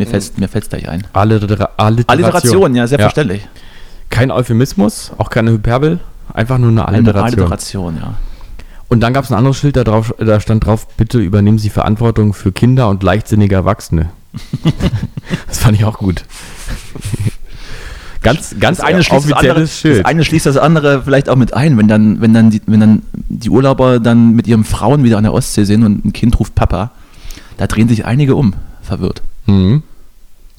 Mir fällt mir fällt's gleich ein. Allitera Alliteration. Alliteration, ja, selbstverständlich. Kein Euphemismus, auch keine Hyperbel, einfach nur eine Eine Alliteration. Alliteration, ja. Und dann gab es ein anderes Schild, da, drauf, da stand drauf, bitte übernehmen Sie Verantwortung für Kinder und leichtsinnige Erwachsene. [laughs] das fand ich auch gut. ganz ganz das eine, schließt das, andere, Schild. das eine schließt das andere vielleicht auch mit ein, wenn dann, wenn dann, die, wenn dann die Urlauber dann mit ihren Frauen wieder an der Ostsee sind und ein Kind ruft Papa, da drehen sich einige um, verwirrt. Mhm.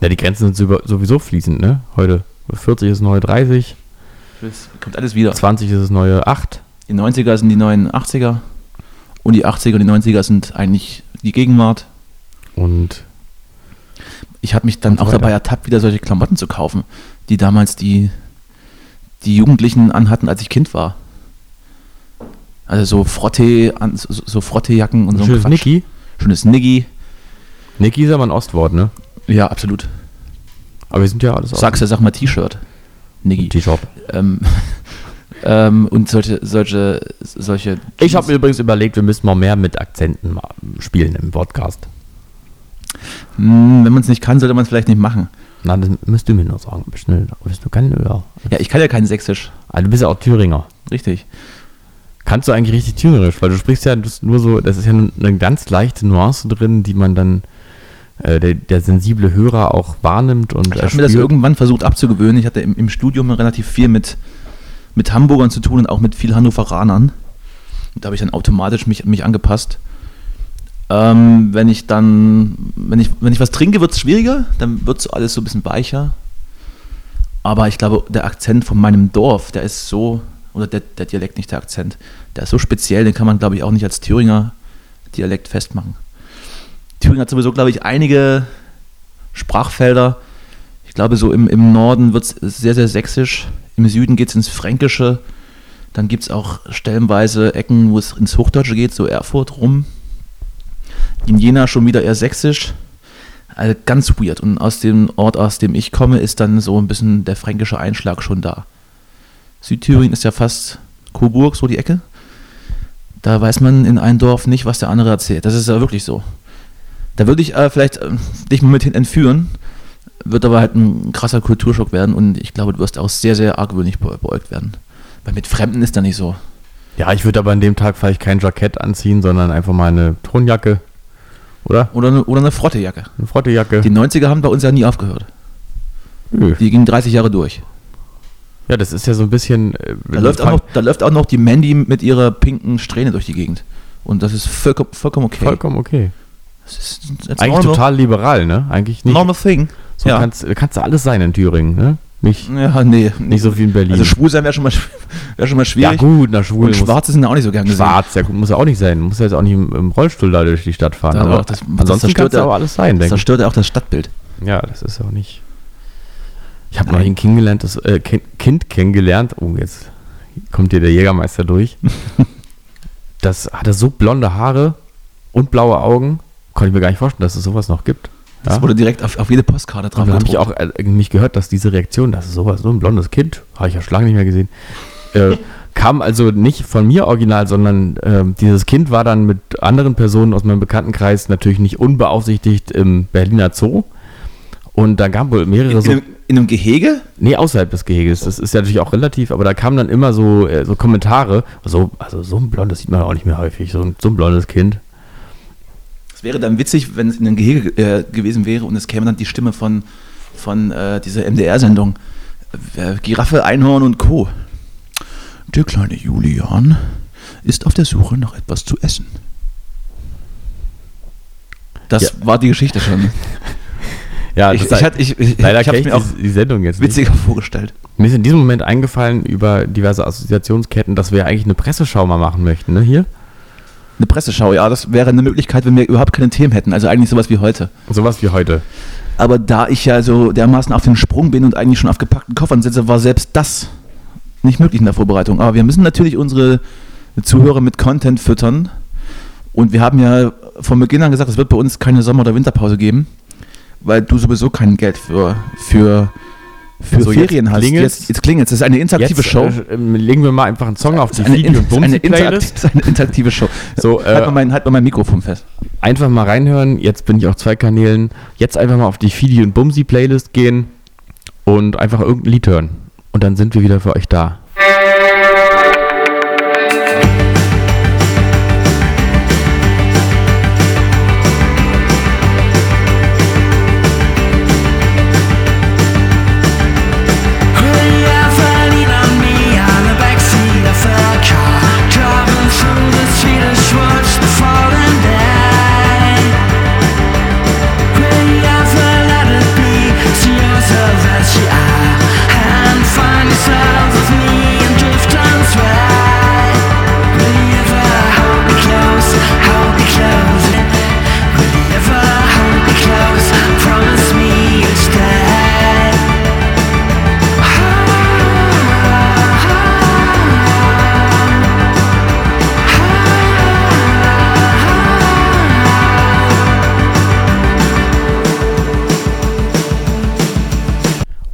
Ja, die Grenzen sind sowieso fließend, ne? Heute 40 ist neue 30, Das kommt alles wieder. 20 ist das neue 8. Die 90er sind die neuen 80er und die 80er und die 90er sind eigentlich die Gegenwart. Und Ich habe mich dann auch dabei weiter. ertappt, wieder solche Klamotten zu kaufen, die damals die, die Jugendlichen anhatten, als ich Kind war. Also so Frotte, so, Frottejacken und so ein schönes. Niki. Schönes Niggi. Niki ist aber ein Ostwort, ne? Ja, absolut. Aber wir sind ja alles Sagst du, sag mal T-Shirt. Niggi. T-Shop. Ähm, [laughs] ähm, und solche, solche, solche. Ich habe mir übrigens überlegt, wir müssen mal mehr mit Akzenten spielen im Podcast. Hm, wenn man es nicht kann, sollte man es vielleicht nicht machen. Na, das müsst du mir noch sagen. Bist du, bist du kein, ja. Ja, ich kann ja kein Sächsisch. Ah, du bist ja auch Thüringer. Richtig. Kannst du eigentlich richtig Thüringerisch? Weil du sprichst ja nur so, das ist ja eine ganz leichte Nuance drin, die man dann, der, der sensible Hörer auch wahrnimmt und Ich habe mir das irgendwann versucht abzugewöhnen. Ich hatte im, im Studium relativ viel mit, mit Hamburgern zu tun und auch mit viel Hannoveranern. Und da habe ich dann automatisch mich, mich angepasst. Ähm, wenn ich dann, wenn ich, wenn ich was trinke, wird es schwieriger, dann wird es alles so ein bisschen weicher. Aber ich glaube, der Akzent von meinem Dorf, der ist so, oder der, der Dialekt, nicht der Akzent, der ist so speziell, den kann man, glaube ich, auch nicht als Thüringer Dialekt festmachen. Thüringen hat sowieso, glaube ich, einige Sprachfelder. Ich glaube, so im, im Norden wird es sehr, sehr sächsisch. Im Süden geht es ins Fränkische. Dann gibt es auch stellenweise Ecken, wo es ins Hochdeutsche geht, so Erfurt rum. In Jena schon wieder eher sächsisch. Also ganz weird. Und aus dem Ort, aus dem ich komme, ist dann so ein bisschen der fränkische Einschlag schon da. Südthüringen ist ja fast Coburg, so die Ecke. Da weiß man in einem Dorf nicht, was der andere erzählt. Das ist ja wirklich so. Da würde ich äh, vielleicht äh, dich mal mit hin entführen, wird aber halt ein krasser Kulturschock werden und ich glaube, du wirst auch sehr, sehr argwöhnlich be beäugt werden. Weil mit Fremden ist da nicht so. Ja, ich würde aber an dem Tag vielleicht kein Jackett anziehen, sondern einfach mal eine Tonjacke. Oder? Oder eine, oder eine Frottejacke. Eine Frottejacke. Die 90er haben bei uns ja nie aufgehört. Nö. Die gingen 30 Jahre durch. Ja, das ist ja so ein bisschen. äh, Da läuft, auch noch, da läuft auch noch die Mandy mit ihrer pinken Strähne durch die Gegend. Und das ist vollkommen, vollkommen okay. Vollkommen okay. Das Eigentlich normal, total liberal, ne? Eigentlich nicht. normal thing. So ja. kannst, kannst du alles sein in Thüringen, ne? Nicht, ja, nee. nicht so wie in Berlin. Also schwul sein wäre schon, mal [laughs] wär schon mal ja, schwierig. gut, na schwul. Und Schwarze sind auch nicht so gern gesehen. Schwarz, ja gut, muss ja auch nicht sein. Muss ja jetzt auch nicht im, im Rollstuhl da durch die Stadt fahren. Ja, aber das- das ansonsten zerstört kannst du ja- aber alles sein, Das denke ich. zerstört ja auch das Stadtbild. Ja, das ist auch nicht. Ich habe noch ein Kind kennengelernt, das äh, kind kennengelernt. Oh, jetzt kommt hier der Jägermeister durch. [laughs] das hatte so blonde Haare und blaue Augen. Konnte ich mir gar nicht vorstellen, dass es sowas noch gibt. Das Ja? wurde direkt auf, auf jede Postkarte drauf dann habe ich auch äh, nicht gehört, dass diese Reaktion, das ist sowas, so ein blondes Kind, habe ich ja schon lange nicht mehr gesehen, äh, [laughs] kam also nicht von mir original, sondern äh, dieses Kind war dann mit anderen Personen aus meinem Bekanntenkreis natürlich nicht unbeaufsichtigt im Berliner Zoo. Und da gab wohl mehrere in, so. einem, in einem Gehege? Nee, außerhalb des Geheges. Das ist ja natürlich auch relativ, aber da kamen dann immer so, äh, so Kommentare. So, also so ein blondes sieht man auch nicht mehr häufig. So ein, so ein blondes Kind. Es wäre dann witzig, wenn es in einem Gehege äh, gewesen wäre und es käme dann die Stimme von, von äh, dieser MDR-Sendung. Äh, Giraffe, Einhorn und Co. Der kleine Julian ist auf der Suche nach etwas zu essen. Das Ja. war die Geschichte schon. [laughs] Ja, ich das ich, hatte- ich, ich, leider ich mir ich auch die, Sendung jetzt nicht. witziger vorgestellt. Mir ist in diesem Moment eingefallen über diverse Assoziationsketten, dass wir eigentlich eine Presseschau mal machen möchten, ne? Hier? Eine Presseschau, ja, das wäre eine Möglichkeit, wenn wir überhaupt keine Themen hätten. Also eigentlich sowas wie heute. Sowas wie heute. Aber da ich ja so dermaßen auf den Sprung bin und eigentlich schon auf gepackten Koffern sitze, war selbst das nicht möglich in der Vorbereitung. Aber wir müssen natürlich unsere Zuhörer mit Content füttern. Und wir haben ja von Beginn an gesagt, es wird bei uns keine Sommer- oder Winterpause geben, weil du sowieso kein Geld für, für, für So, jetzt Ferien hast. klingelt's. Jetzt, jetzt klingelt es. Das ist eine interaktive Jetzt Show. äh, ähm, legen wir mal einfach einen Song auf die eine, Video- und ist eine, interaktive, eine interaktive Show. So, äh, halt, mal mein, halt mal mein Mikrofon fest. Einfach mal reinhören. Jetzt bin ich auf zwei Kanälen. Jetzt einfach mal auf die Fidi und Bumsi Playlist gehen und einfach irgendein Lied hören. Und dann sind wir wieder für euch da.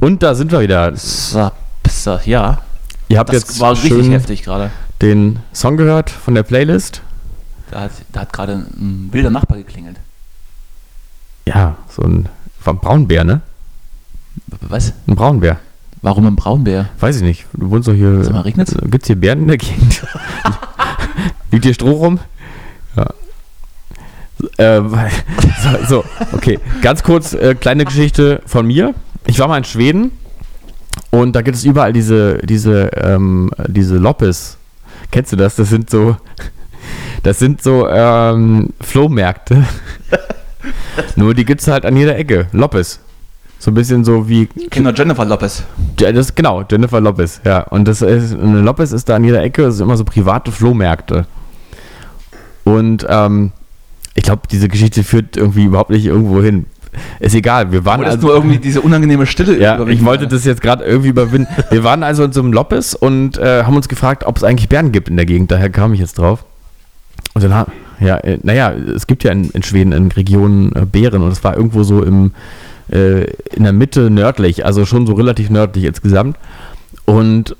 Und da sind wir wieder. So, so, ja. Ihr habt Das jetzt war richtig schön heftig gerade. den Song gehört von der Playlist. Da hat, da hat gerade ein wilder Nachbar geklingelt. Ja, so ein, ein Braunbär, ne? Was? Ein Braunbär. Warum ein Braunbär? Weiß ich nicht. Du wohnst doch hier. Sag mal, regnet's? Gibt es hier Bären in der Gegend? [laughs] Liegt hier Stroh rum? Ja. Äh, [laughs] so, so, okay. Ganz kurz, äh, kleine Geschichte von mir. Ich war mal in Schweden und da gibt es überall diese, diese, ähm, diese Loppes. Kennst du das? Das sind so, [laughs] das sind so ähm, Flohmärkte. [laughs] Nur die gibt es halt an jeder Ecke. Loppes. So ein bisschen so wie Kinder Jennifer Lopez. ja, das genau, Jennifer Lopez, ja. Und das ist, eine Lopez ist da an jeder Ecke, das sind immer so private Flohmärkte. Und ähm, ich glaube, diese Geschichte führt irgendwie überhaupt nicht irgendwo hin. Ist egal, wir waren also, nur irgendwie diese unangenehme Stille ja, ich wollte das jetzt gerade irgendwie überwinden. Wir waren also in so einem Lopez und äh, haben uns gefragt, ob es eigentlich Bären gibt in der Gegend. Daher kam ich jetzt drauf. Und dann ja, äh, naja, es gibt ja in, in Schweden in Regionen äh, Bären und es war irgendwo so im, äh, in der Mitte nördlich, also schon so relativ nördlich insgesamt. Und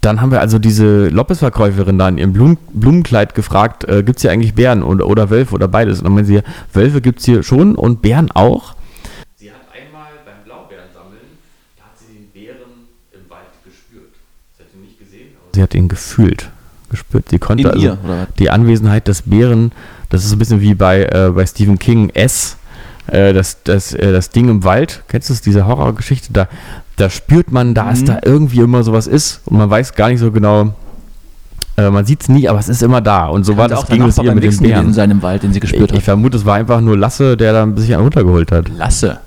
dann haben wir also diese Lopez-Verkäuferin da in ihrem Blumen, Blumenkleid gefragt, äh, gibt es hier eigentlich Bären oder, oder Wölfe oder beides? Und dann meinte sie, ja, Wölfe gibt es hier schon und Bären auch. Sie hat einmal beim Blaubeerensammeln, da hat sie den Bären im Wald gespürt. Sie hat ihn nicht gesehen, aber sie hat ihn gefühlt, gespürt. Sie konnte In also ihr, die Anwesenheit des Bären, das ist ein bisschen wie bei, äh, bei Stephen King, S, äh, das, das, äh, das Ding im Wald, kennst du das, diese Horrorgeschichte, da, da spürt man, dass Mhm. da irgendwie immer sowas ist und man weiß gar nicht so genau, äh, man sieht es nie, aber es ist immer da und so war Könnte das auch ging es ihr mit gewesen Bären. sein im Wald, den sie Ich, gespürt ich hat. vermute, es war einfach nur Lasse, der da ein bisschen runtergeholt hat. Lasse.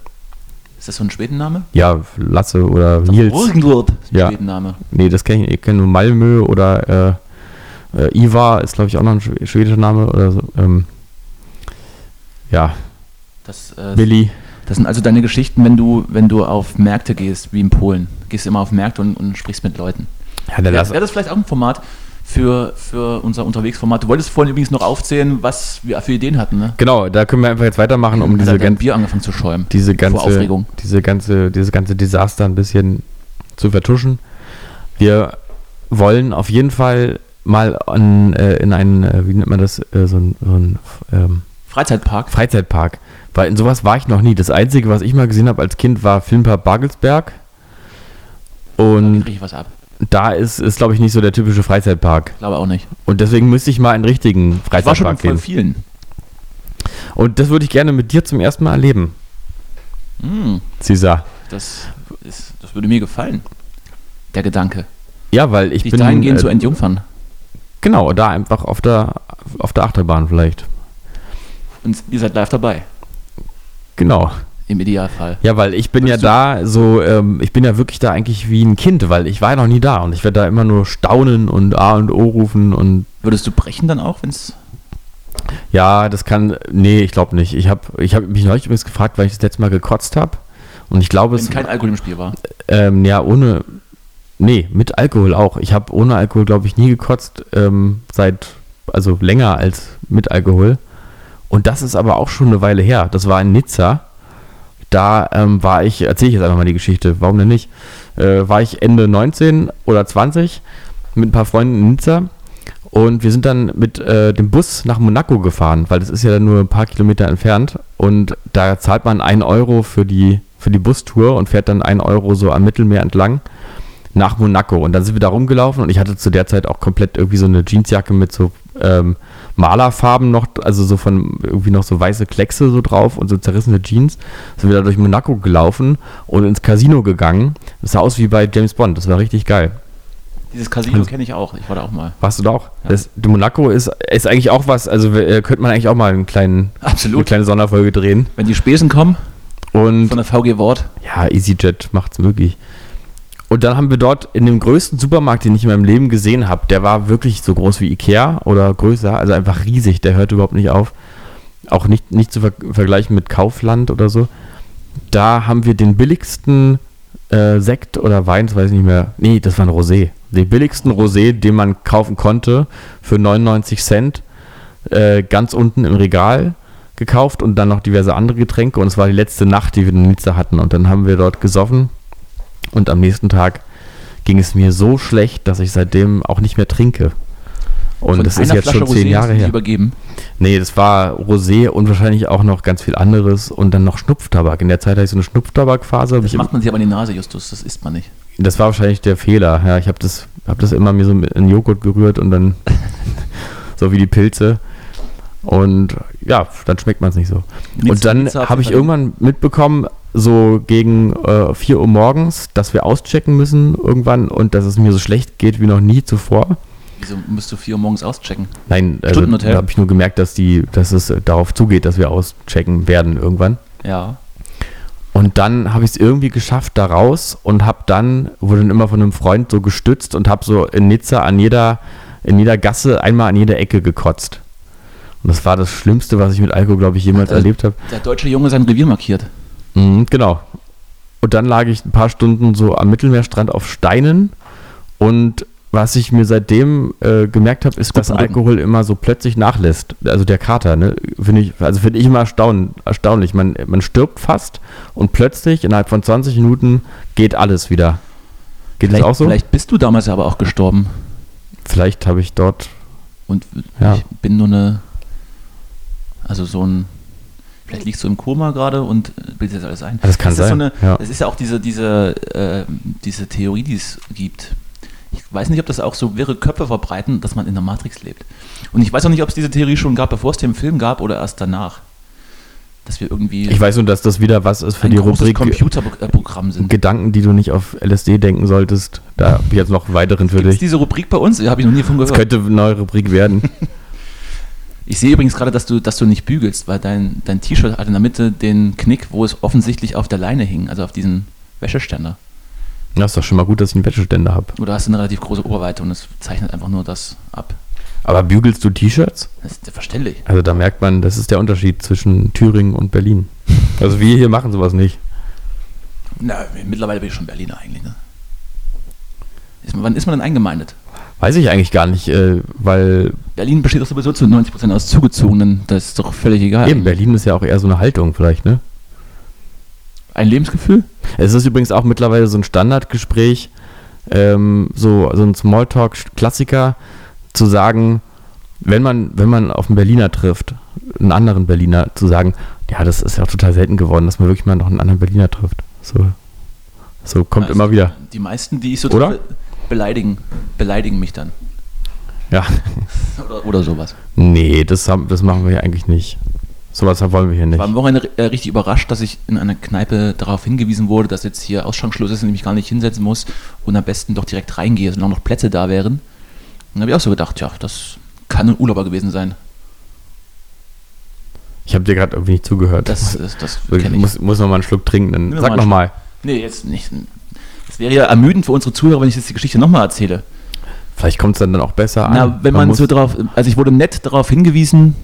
Ist das so ein Schwedenname? Ja, Lasse oder Nils. Irgendwo ist ein Ja. Schwedenname. Nee, das kenne ich, ich kenne nur Malmö oder äh, äh, Ivar ist, glaube ich, auch noch ein schw- schwedischer Name oder so. Ähm, ja, Das, äh, Willi. das sind also deine Geschichten, wenn du, wenn du auf Märkte gehst, wie in Polen. Gehst immer auf Märkte und, und sprichst mit Leuten. Ja, Wäre wär das vielleicht auch ein Format für, für unser Unterwegsformat? Du wolltest vorhin übrigens noch aufzählen, was wir für Ideen hatten, ne? Genau, da können wir einfach jetzt weitermachen, um Hat diese, er dein gan Bier angefangen zu schäumen. diese vor ganze, Aufregung. diese ganze, dieses ganze Desaster ein bisschen zu vertuschen. Wir wollen auf jeden Fall mal an, äh, in einen, äh, wie nennt man das, äh, so ein, so ein ähm, Freizeitpark. Freizeitpark. Weil in sowas war ich noch nie. Das Einzige, was ich mal gesehen habe als Kind, war Filmpark Bagelsberg. Da Und krieg ich was ab. da ist, ist glaube ich, nicht so der typische Freizeitpark. Glaube auch nicht. Und deswegen müsste ich mal einen richtigen Ich war schon Freizeitpark gehen. vielen. Und das würde ich gerne mit dir zum ersten Mal erleben, Hm, Cesar. das, ist, das würde mir gefallen. Der Gedanke. Ja, weil ich Dich bin. dahingehend äh, zu entjungfern. Genau, da einfach auf der, auf der Achterbahn vielleicht. Und ihr seid live dabei. Genau. Im Idealfall. Ja, weil ich bin Würdest ja da so, ähm, ich bin ja wirklich da eigentlich wie ein Kind, weil ich war ja noch nie da und ich werde da immer nur staunen und A und O rufen und Würdest du brechen dann auch, wenn es. ja, das kann, nee, ich glaube nicht. Ich habe ich hab mich neulich übrigens gefragt, weil ich das letzte Mal gekotzt habe und ich glaube, Wenn es, kein Alkohol im Spiel war. ähm, ja, ohne, nee, mit Alkohol auch. Ich habe ohne Alkohol, glaube ich, nie gekotzt, ähm, seit, also länger als mit Alkohol. Und das ist aber auch schon eine Weile her. Das war in Nizza. Da ähm, war ich, erzähle ich jetzt einfach mal die Geschichte, warum denn nicht? Äh, war ich Ende 19 oder 20 mit ein paar Freunden in Nizza und wir sind dann mit äh, dem Bus nach Monaco gefahren, weil das ist ja dann nur ein paar Kilometer entfernt und da zahlt man 1 Euro für die, für die Bustour und fährt dann 1 Euro so am Mittelmeer entlang nach Monaco. Und dann sind wir da rumgelaufen und ich hatte zu der Zeit auch komplett irgendwie so eine Jeansjacke mit so ähm, Malerfarben noch, also so von irgendwie noch so weiße Kleckse so drauf und so zerrissene Jeans. Sind wir da durch Monaco gelaufen und ins Casino gegangen. Das sah aus wie bei James Bond, das war richtig geil. Dieses Casino kenne ich auch. Ich war da auch mal. Warst du da auch? Das, Monaco ist, ist eigentlich auch was, also äh, könnte man eigentlich auch mal einen kleinen, eine Absolut. kleine Sonderfolge drehen. Wenn die Spesen kommen Und von der VG Wort. Ja, EasyJet macht's möglich. Und dann haben wir dort in dem größten Supermarkt, den ich in meinem Leben gesehen habe, der war wirklich so groß wie Ikea oder größer, also einfach riesig, der hört überhaupt nicht auf. Auch nicht, nicht zu ver vergleichen mit Kaufland oder so. Da haben wir den billigsten äh, Sekt oder Wein, das weiß ich nicht mehr. Nee, das war ein Rosé. Den billigsten Rosé, den man kaufen konnte, für 99 Cent, äh, ganz unten im Regal gekauft und dann noch diverse andere Getränke. Und es war die letzte Nacht, die wir in Nizza hatten. Und dann haben wir dort gesoffen. Und am nächsten Tag ging es mir so schlecht, dass ich seitdem auch nicht mehr trinke. Und Von das ist jetzt Flasche schon zehn Rosé Jahre her. Übergeben. Nee, das war Rosé und wahrscheinlich auch noch ganz viel anderes und dann noch Schnupftabak. In der Zeit hatte ich so eine Schnupftabakphase. Das macht man sich aber in die Nase, Justus. Das isst man nicht. Das war wahrscheinlich der Fehler. Ja, ich habe das, hab das immer mir so mit in Joghurt gerührt und dann [laughs] so wie die Pilze. Und ja, dann schmeckt man es nicht so. Nichts und dann habe ich irgendwann mitbekommen, so gegen äh, 4 Uhr morgens, dass wir auschecken müssen irgendwann und dass es mir so schlecht geht wie noch nie zuvor. Wieso musst du 4 Uhr morgens auschecken? Nein, also, da habe ich nur gemerkt, dass, die, dass es äh, darauf zugeht, dass wir auschecken werden irgendwann. Ja. Und dann habe ich es irgendwie geschafft da raus und habe dann, wurde dann immer von einem Freund so gestützt und habe so in Nizza an jeder, in jeder Gasse einmal an jeder Ecke gekotzt. Und das war das Schlimmste, was ich mit Alkohol, glaube ich, jemals äh, erlebt habe. Der deutsche Junge sein Revier markiert. Mhm, genau. Und dann lag ich ein paar Stunden so am Mittelmeerstrand auf Steinen und was ich mir seitdem äh, gemerkt habe, ist, gut dass. Alkohol immer so plötzlich nachlässt. Also der Kater, ne? Finde ich, also finde ich immer erstaun, erstaunlich. Man, man stirbt fast und plötzlich innerhalb von 20 Minuten geht alles wieder. Geht das Vielleicht, auch so? vielleicht bist du damals aber auch gestorben. Vielleicht habe ich dort. Und Ja. ich bin nur eine. Also so ein. Vielleicht liegst du im Koma gerade und äh, bildest das alles ein. Das kann ist sein, So eine, ja. Das ist ja auch diese, diese, äh, diese Theorie, die es gibt. Ich weiß nicht, ob das auch so wirre Köpfe verbreiten, dass man in der Matrix lebt. Und ich weiß auch nicht, ob es diese Theorie schon gab, bevor es den Film gab oder erst danach. Dass wir irgendwie Ich weiß nur, dass das wieder was ist für die Rubrik Computerprogramm sind. Gedanken, die du nicht auf LSD denken solltest. Da habe ich jetzt noch weiteren für Gibt es dich. diese Rubrik bei uns? Habe ich noch nie von Das gehört. könnte eine neue Rubrik werden. [laughs] Ich sehe übrigens gerade, dass du, dass du nicht bügelst, weil dein, dein T-Shirt hat in der Mitte den Knick, wo es offensichtlich auf der Leine hing, also auf diesen Wäscheständer. Das ist doch schon mal gut, dass ich einen Wäscheständer habe. Oder hast du eine relativ große Oberweite und es zeichnet einfach nur das ab. Aber bügelst du T-Shirts? Das ist verständlich. Also da merkt man, das ist der Unterschied zwischen Thüringen und Berlin. Also wir hier machen sowas nicht. Na, mittlerweile bin ich schon Berliner eigentlich, ne? Ist, man- wann ist man denn eingemeindet? Weiß ich eigentlich gar nicht, äh, weil Berlin besteht doch sowieso zu 90% aus Zugezogenen, das ist doch völlig egal. eben Berlin ist ja auch eher so eine Haltung vielleicht, ne? Ein Lebensgefühl? Es ist übrigens auch mittlerweile so ein Standardgespräch, ähm, so, so ein Smalltalk-Klassiker, zu sagen, wenn man, wenn man auf einen Berliner trifft, einen anderen Berliner, zu sagen, ja, das ist ja total selten geworden, dass man wirklich mal noch einen anderen Berliner trifft. So, so kommt Also immer wieder. Die meisten, die ich so Oder? treffe, beleidigen, beleidigen mich dann. Ja. [laughs] Oder, oder sowas. Nee, das, haben, das machen wir hier eigentlich nicht. Sowas wollen wir hier Ich nicht. war am Wochenende äh, richtig überrascht, dass ich in einer Kneipe darauf hingewiesen wurde, dass jetzt hier Ausschrankschluss ist und ich mich gar nicht hinsetzen muss und am besten doch direkt reingehe, solange noch Plätze da wären. Und dann habe ich auch so gedacht, ja, das kann ein Urlauber gewesen sein. Ich habe dir gerade irgendwie nicht zugehört. Das, das, das ich ich. muss, muss noch mal einen Schluck trinken. Dann Nimm sag mal noch einen mal. Nee, jetzt nicht. Es wäre ja ermüdend für unsere Zuhörer, wenn ich jetzt die Geschichte nochmal erzähle. Vielleicht kommt es dann, dann auch besser an. Na, wenn man, muss, so drauf, also ich wurde nett darauf hingewiesen,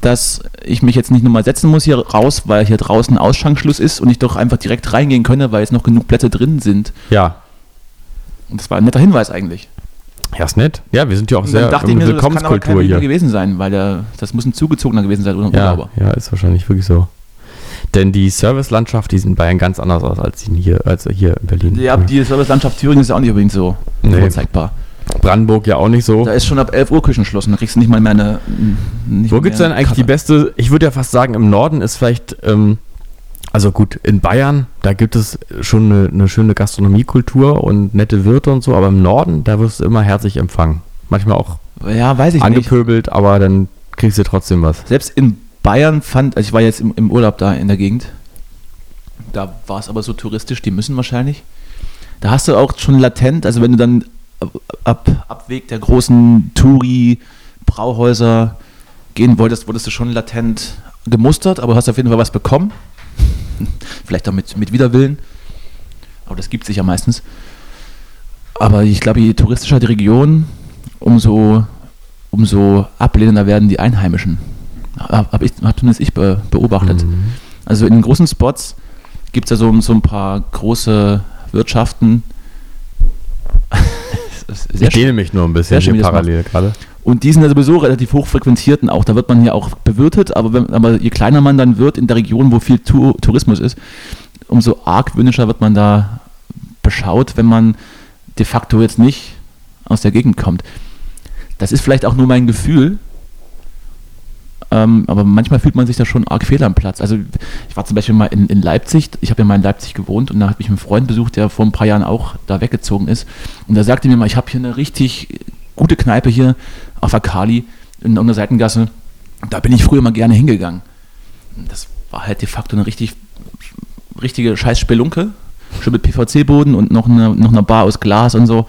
dass ich mich jetzt nicht nur mal setzen muss hier raus, weil hier draußen Ausschankschluss ist und ich doch einfach direkt reingehen könne, weil jetzt noch genug Plätze drin sind. Ja. Und das war ein netter Hinweis eigentlich. Ja, ist nett. Ja, wir sind ja auch sehr dachte ich ähm, mir so, das kann aber kein hier. gewesen sein, weil der, das muss ein Zugezogener gewesen sein oder ein Ja, Urlauber. ja, ist wahrscheinlich wirklich so. Denn die Servicelandschaft, die sieht in Bayern ganz anders aus als hier, als hier in Berlin. Ja, die Servicelandschaft Thüringen ist ja auch nicht unbedingt so Nee. vorzeigbar. Brandenburg ja auch nicht so. Da ist schon ab 11 Uhr Küchenschluss da kriegst du nicht mal mehr eine. Nicht Wo gibt es denn eigentlich die Kaffee. beste, ich würde ja fast sagen, im Norden ist vielleicht, ähm, also gut, in Bayern, da gibt es schon eine, eine schöne Gastronomiekultur und nette Wirte und so, aber im Norden, da wirst du immer herzlich empfangen. Manchmal auch Ja, weiß ich nicht. angepöbelt, aber dann kriegst du trotzdem was. Selbst in Bayern fand, also ich war jetzt im, im Urlaub da in der Gegend, da war es aber so touristisch, die müssen wahrscheinlich. Da hast du auch schon latent, also wenn du dann ab, ab Abweg der großen Touri-Brauhäuser gehen wolltest, wurdest du schon latent gemustert, aber hast auf jeden Fall was bekommen. [laughs] Vielleicht auch mit, mit Widerwillen. Aber das gibt sich ja meistens. Aber ich glaube, je touristischer die Region, umso, umso ablehnender werden die Einheimischen. Habe hab ich, hab zumindest ich be, beobachtet. Mhm. Also in den großen Spots gibt es ja so, so ein paar große Wirtschaften. [laughs] Ich dehne mich nur ein bisschen schön, parallel gerade. und die sind ja sowieso relativ hoch frequentierten auch. Da wird man hier auch bewirtet, aber, wenn, aber je kleiner man dann wird in der Region, wo viel Tu- Tourismus ist, umso argwöhnischer wird man da beschaut, wenn man de facto jetzt nicht aus der Gegend kommt. Das ist vielleicht auch nur mein Gefühl, Ähm, aber manchmal fühlt man sich da schon arg fehl am Platz. Also ich war zum Beispiel mal in, in Leipzig, ich habe ja mal in Leipzig gewohnt und da hat mich ein Freund besucht, der vor ein paar Jahren auch da weggezogen ist. Und der sagte mir mal, ich habe hier eine richtig gute Kneipe hier auf der in irgendeiner Seitengasse. Da bin ich früher mal gerne hingegangen. Das war halt de facto eine richtig, richtige scheiß Spelunke. Schön mit PVC-Boden und noch eine, noch eine Bar aus Glas und so.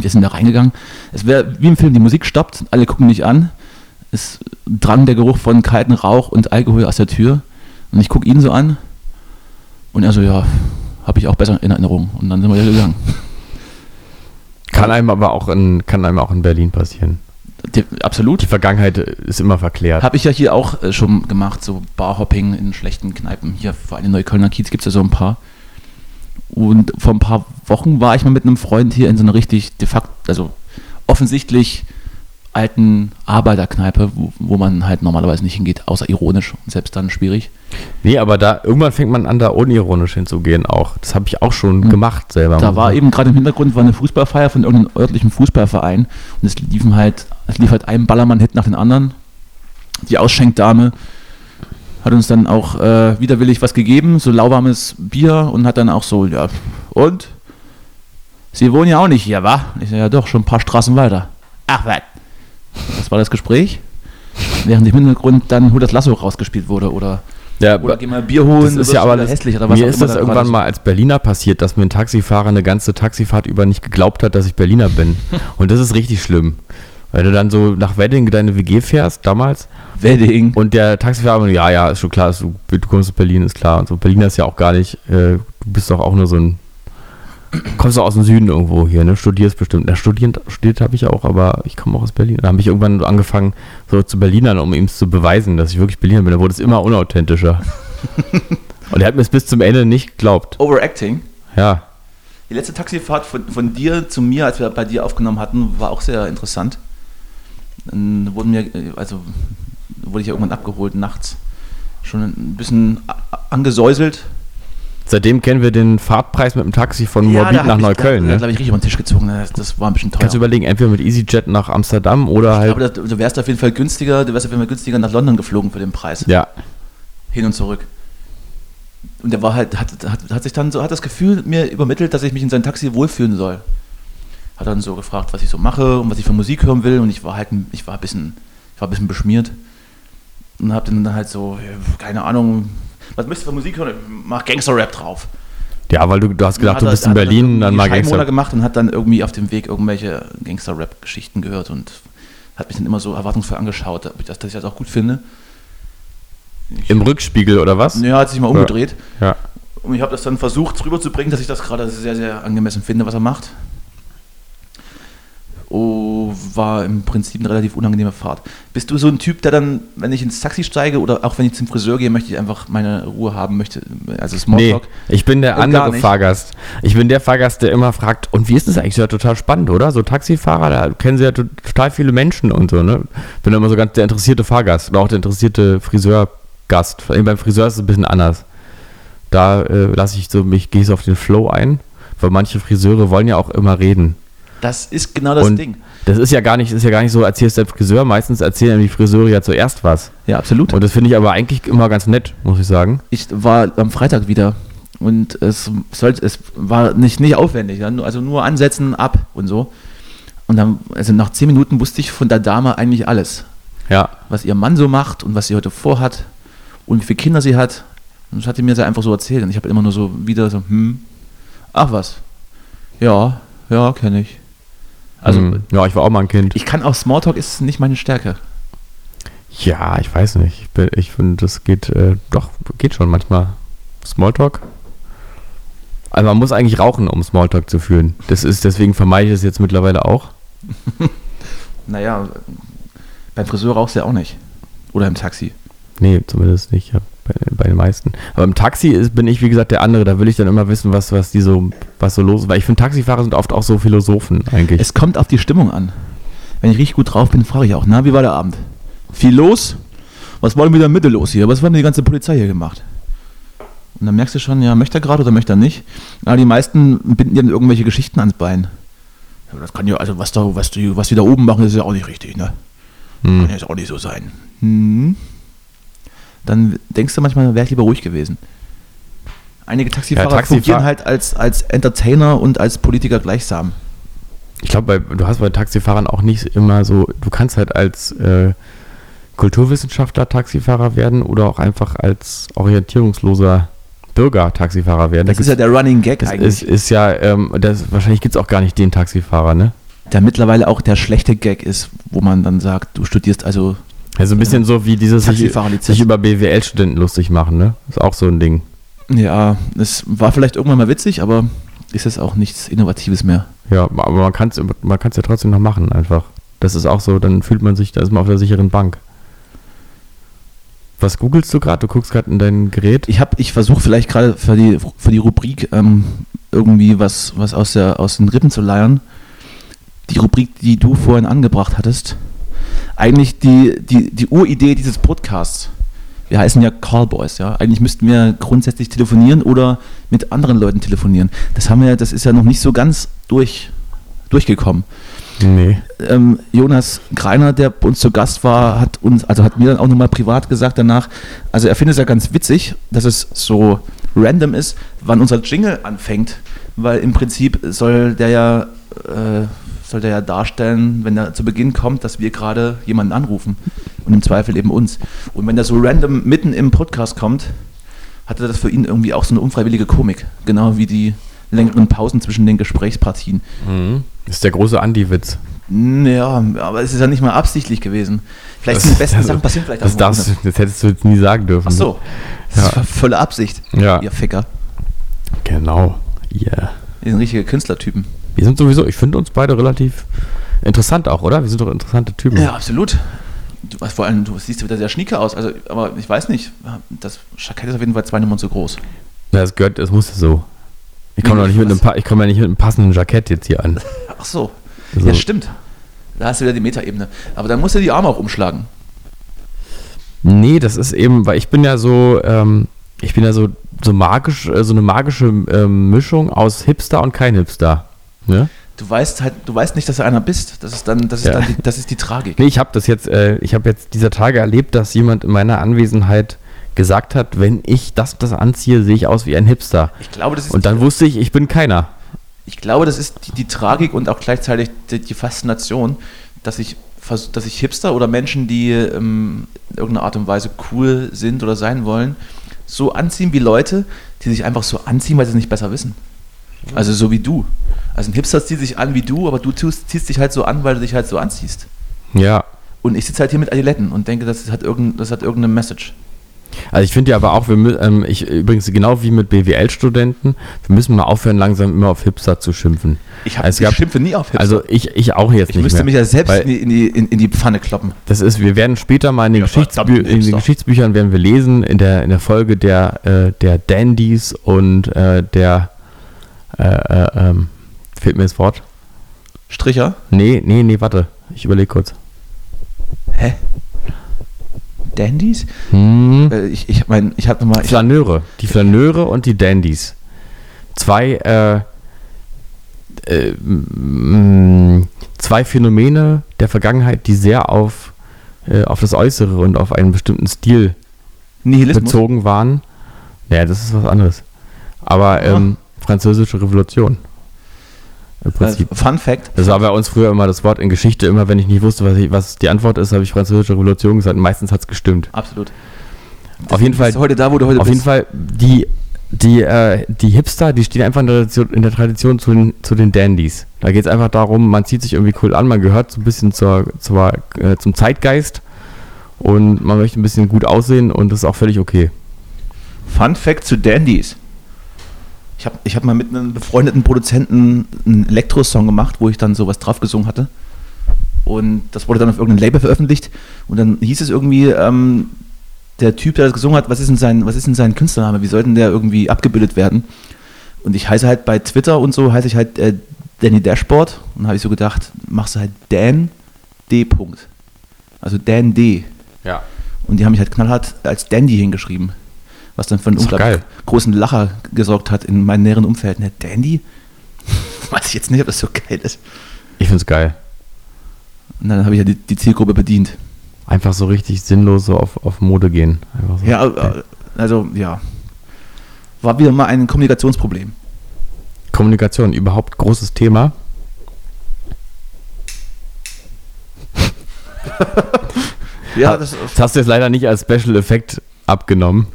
Wir sind da reingegangen. Es wäre wie im Film, die Musik stoppt, alle gucken mich an. Es drang der Geruch von kalten Rauch und Alkohol aus der Tür. Und ich gucke ihn so an. Und er so, ja, habe ich auch besser in Erinnerung. Und dann sind wir wieder gegangen. Kann einem aber auch in, kann einem auch in Berlin passieren. Die, absolut. Die Vergangenheit ist immer verklärt. Habe ich ja hier auch äh, schon gemacht, so Barhopping in schlechten Kneipen. Hier vor allem in Neuköllner Kiez gibt es ja so ein paar. Und vor ein paar Wochen war ich mal mit einem Freund hier in so einer richtig de facto, also offensichtlich alten Arbeiterkneipe, wo, wo man halt normalerweise nicht hingeht, außer ironisch und selbst dann schwierig. Nee, aber da irgendwann fängt man an, da unironisch hinzugehen auch. Das habe ich auch schon gemacht selber. Da war eben gerade im Hintergrund war eine Fußballfeier von irgendeinem örtlichen Fußballverein und es liefen halt, es lief halt ein Ballermann-Hit nach den anderen. Die Ausschenkdame hat uns dann auch äh, widerwillig was gegeben, so lauwarmes Bier und hat dann auch so, ja, und? Sie wohnen ja auch nicht hier, wa? Ich sage, ja doch, schon ein paar Straßen weiter. Ach, was? Das war das Gespräch. Während im Hintergrund dann das Lasso rausgespielt wurde oder, ja, oder geh mal Bier holen, das ist ja aber das, hässlich oder was mir ist das da irgendwann mal als Berliner passiert, dass mir ein Taxifahrer eine ganze Taxifahrt über nicht geglaubt hat, dass ich Berliner bin. [laughs] Und das ist richtig schlimm. Weil du dann so nach Wedding deine WG fährst, damals, Wedding. und der Taxifahrer, ja, ja, ist schon klar, du, du kommst aus Berlin, ist klar. Und so, Berliner ist ja auch gar nicht, äh, du bist doch auch nur so ein, kommst doch aus dem Süden irgendwo hier, ne? Studierst bestimmt. Na, studiert, studiert habe ich auch, aber ich komme auch aus Berlin. Da habe ich irgendwann angefangen, so zu Berlinern, um ihm zu beweisen, dass ich wirklich Berliner bin. Da wurde es immer unauthentischer. [laughs] Und er hat mir es bis zum Ende nicht geglaubt. Overacting. Ja. Die letzte Taxifahrt von, von dir zu mir, als wir bei dir aufgenommen hatten, war auch sehr interessant. Dann wurden wir, äh, also wurde ich ja irgendwann abgeholt nachts. Schon ein bisschen angesäuselt. Seitdem kennen wir den Fahrtpreis mit dem Taxi von Moabit da nach ich- Neukölln. Da, da Ne? glaube ich, richtig über den Tisch gezogen. Das, das war ein bisschen teuer. Kannst du überlegen, entweder mit EasyJet nach Amsterdam oder ich halt. glaube, das- du wärst auf jeden Fall günstiger, du wärst auf jeden Fall günstiger nach London geflogen für den Preis. ja. Hin und zurück. Und der war halt, hat, hat, hat sich dann so, hat das Gefühl mir übermittelt, dass ich mich in seinem Taxi wohlfühlen soll. Hat dann so gefragt, was ich so mache und was ich für Musik hören will. Und ich war halt, ein- ich war ein bisschen, ich war ein bisschen beschmiert. Und hab dann halt so, ja, keine Ahnung, was möchtest du für Musik hören? Mach Gangster-Rap drauf. ja, weil du, du hast gedacht, du bist in er Berlin, irgendwie dann mal Gangster. gemacht und hat dann irgendwie auf dem Weg irgendwelche Gangster-Rap-Geschichten gehört und hat mich dann immer so erwartungsvoll angeschaut, ob ich das, dass ich das auch gut finde. Im Rückspiegel oder was? Ja, hat sich mal umgedreht. Ja. Und ich habe das dann versucht rüberzubringen, dass ich das gerade sehr, sehr angemessen finde, was er macht. Oh, war im Prinzip eine relativ unangenehme Fahrt. Bist du so ein Typ, der dann, wenn ich ins Taxi steige oder auch wenn ich zum Friseur gehe, möchte ich einfach meine Ruhe haben möchte, also Nee, Smalltalk? ich bin der Äh, andere. Fahrgast. Ich bin der Fahrgast, der immer fragt, und wie ist das eigentlich? Das ist ja total spannend, oder? So Taxifahrer, da kennen sie ja to- total viele Menschen und so, ne? Bin immer so ganz der interessierte Fahrgast oder auch der interessierte Friseurgast. Beim Friseur ist es ein bisschen anders. Da äh, lasse ich so mich, gehe ich so auf den Flow ein, weil manche Friseure wollen ja auch immer reden. Das ist genau das und Ding. das ist ja gar nicht, ist ja gar nicht so, erzählst der Friseur, meistens erzählen die Friseure ja zuerst was. Ja, absolut. Und das finde ich aber eigentlich immer ganz nett, muss ich sagen. ich war am Freitag wieder und es sollte, es war nicht, nicht aufwendig, also nur ansetzen, ab und so. Und dann, also nach zehn Minuten wusste ich von der Dame eigentlich alles. Ja. Was ihr Mann so macht und was sie heute vorhat und wie viele Kinder sie hat. Und das hat sie mir so einfach so erzählt. Und ich habe immer nur so wieder so, hm, ach was. Ja, ja, kenne ich. Also, Hm, ja, ich war auch mal ein Kind. ich kann auch Smalltalk ist nicht meine Stärke. Ja, ich weiß nicht. Ich, bin- ich finde, das geht äh, doch, geht schon manchmal. Smalltalk. Also man muss eigentlich rauchen, um Smalltalk zu führen. Das ist, deswegen vermeide ich das jetzt mittlerweile auch. [laughs] Naja, beim Friseur rauchst du ja auch nicht. Oder im Taxi. Nee, zumindest nicht, ja, bei, bei den meisten. Aber im Taxi ist, bin ich, wie gesagt, der andere. Da will ich dann immer wissen, was, was die so, was so los ist. Weil ich finde, Taxifahrer sind oft auch so Philosophen eigentlich. Es kommt auf die Stimmung an. Wenn ich richtig gut drauf bin, frage ich auch, na, wie war der Abend? Viel los? Was war denn wieder der Mitte los hier? Was denn die ganze Polizei hier gemacht? Und dann merkst du schon, ja, möchte er gerade oder möchte er nicht? Aber die meisten binden dir dann irgendwelche Geschichten ans Bein. Ja, das kann ja, also was, da, was, die, was die da oben machen, ist ja auch nicht richtig, ne? Hm. Kann ja jetzt auch nicht so sein. Hm. Dann denkst du manchmal, wäre ich lieber ruhig gewesen. Einige Taxifahrer Ja, Taxifahr- fungieren halt als, als Entertainer und als Politiker gleichsam. Ich glaube, du hast bei Taxifahrern auch nicht immer so, du kannst halt als äh, Kulturwissenschaftler Taxifahrer werden oder auch einfach als orientierungsloser Bürger Taxifahrer werden. Das ist ja der Running Gag das eigentlich. ist, ist ja, ähm, das, wahrscheinlich gibt es auch gar nicht den Taxifahrer, ne? der mittlerweile auch der schlechte Gag ist, wo man dann sagt, du studierst also Also ein bisschen so wie dieses sich, sich über BWL-Studenten lustig machen, ne? Ist auch so ein Ding. Ja, es war vielleicht irgendwann mal witzig, aber ist es auch nichts Innovatives mehr. Ja, aber man kann es man kann's ja trotzdem noch machen, einfach. Das ist auch so, dann fühlt man sich, da ist man auf der sicheren Bank. Was googelst du gerade? Du guckst gerade in dein Gerät? Ich habe, ich versuche vielleicht gerade für die, für die Rubrik ähm, irgendwie was, was aus, der, aus den Rippen zu leiern. Die Rubrik, die du vorhin angebracht hattest. Eigentlich die, die, die Uridee dieses Podcasts. Wir heißen ja Callboys, ja. Eigentlich müssten wir grundsätzlich telefonieren oder mit anderen Leuten telefonieren. Das haben wir, das ist ja noch nicht so ganz durch, durchgekommen. Nee. ähm, Jonas Greiner, der bei uns zu Gast war, hat uns, also hat mir dann auch nochmal privat gesagt danach, also er findet es ja ganz witzig, dass es so random ist, wann unser Jingle anfängt, weil im Prinzip soll der ja, äh, soll der ja darstellen, wenn er zu Beginn kommt, dass wir gerade jemanden anrufen und im Zweifel eben uns. Und wenn der so random mitten im Podcast kommt, hatte das für ihn irgendwie auch so eine unfreiwillige Komik, genau wie die längeren Pausen zwischen den Gesprächspartien. Das ist der große Andi-Witz. Ja, aber es ist ja nicht mal absichtlich gewesen. Vielleicht Das- sind die besten das- Sachen passieren vielleicht Das, darfst, du- das hättest du jetzt nie sagen dürfen. Ach so, das Ja. war volle Absicht, Ja. ihr Ficker. Genau. Yeah. Die sind richtige Künstlertypen. Wir sind sowieso, ich finde uns beide relativ interessant auch, oder? Wir sind doch interessante Typen. Ja, absolut. Du, was, vor allem, du siehst wieder sehr schnieke aus. Also, aber ich weiß nicht, das Jackett ist auf jeden Fall zwei Nummern zu groß. Ja, das gehört, das muss so. Ich komme komme ja nicht mit einem passenden Jackett jetzt hier an. Ach so. So. Ja, stimmt. Da hast du wieder die Metaebene. Aber dann musst du die Arme auch umschlagen. Nee, das ist eben, weil ich bin ja so, ähm, ich bin ja so, so magisch, äh, so eine magische ähm, Mischung aus Hipster und kein Hipster. Ne? Du weißt halt, du weißt nicht, dass du einer bist. Das ist dann, das ist Ja. dann die, das ist die Tragik. Nee, ich habe das jetzt, äh, ich habe jetzt dieser Tage erlebt, dass jemand in meiner Anwesenheit gesagt hat, wenn ich das das anziehe, sehe ich aus wie ein Hipster. Ich glaube, das ist Und dann wusste ich, ich bin keiner. Ich glaube, das ist die, die Tragik und auch gleichzeitig die, die Faszination, dass ich, dass ich Hipster oder Menschen, die ähm, in irgendeiner Art und Weise cool sind oder sein wollen, so anziehen wie Leute, die sich einfach so anziehen, weil sie es nicht besser wissen. Also so wie du. Also ein Hipster zieht sich an wie du, aber du ziehst dich halt so an, weil du dich halt so anziehst. Ja. Und ich sitze halt hier mit Adiletten und denke, das hat, irgendein, das hat irgendeine Message. Also ich finde ja aber auch, wir, ähm, ich übrigens genau wie mit BWL-Studenten, wir müssen mal aufhören, langsam immer auf Hipster zu schimpfen. Ich, hab, Es ich gab- schimpfe nie auf Hipster. Also ich, ich auch jetzt ich nicht müsste mehr. mich ja selbst in die, in, in, die Pfanne kloppen. Das ist, wir werden später mal in den, Ja, Geschichtsbü in den. Geschichtsbüchern werden wir lesen, in der, in der Folge der, äh, der Dandys und äh, der, äh, äh, ähm, fehlt mir das Wort? Stricher? Nee, nee, nee, warte, ich überlege kurz. Hä? Dandys? Hm. Äh, ich ich mein, ich habe nochmal. Flaneure, die Flaneure und die Dandys. Zwei, äh, äh, m- zwei Phänomene der Vergangenheit, die sehr auf, äh, auf das Äußere und auf einen bestimmten Stil Nihilismus. bezogen waren. Naja, das ist was anderes. Aber ähm, französische Revolution. Im Prinzip. Äh, Fun Fact. Das war bei uns früher immer das Wort in Geschichte. Immer wenn ich nicht wusste, was, ich, was die Antwort ist, habe ich französische Revolution gesagt. Und meistens hat es gestimmt. Absolut. Auf jeden Fall, heute da, wo du heute auf bist. jeden Fall die, die, äh, die Hipster, die stehen einfach in der Tradition, in der Tradition zu, den, zu den Dandys. Da geht es einfach darum, man zieht sich irgendwie cool an, man gehört so ein bisschen zur, zur, äh, zum Zeitgeist und man möchte ein bisschen gut aussehen und das ist auch völlig okay. Fun Fact zu Dandys. Ich habe ich hab mal mit einem befreundeten Produzenten einen Elektro-Song gemacht, wo ich dann sowas drauf gesungen hatte. Und das wurde dann auf irgendeinem Label veröffentlicht. Und dann hieß es irgendwie, ähm, der Typ, der das gesungen hat, was ist denn sein, was ist denn sein Künstlername? Wie soll denn der irgendwie abgebildet werden? Und ich heiße halt bei Twitter und so, heiße ich halt äh, Danny Dashboard. Und habe ich so gedacht, machst du halt Dan D. Punkt. Also Dan D. Ja. Und die haben mich halt knallhart als Dandy hingeschrieben. Was dann für einen unglaublich großen Lacher gesorgt hat in meinem näheren Umfeld. Ne, Dandy? [laughs] Weiß ich jetzt nicht, ob das so geil ist. Ich find's geil. Und dann habe ich ja die, die Zielgruppe bedient. einfach so richtig sinnlos so auf, auf Mode gehen. So. Ja, äh, also ja. War wieder mal ein Kommunikationsproblem. Kommunikation, überhaupt großes Thema. [laughs] Ja, das Das hast du jetzt leider nicht als Special Effekt abgenommen,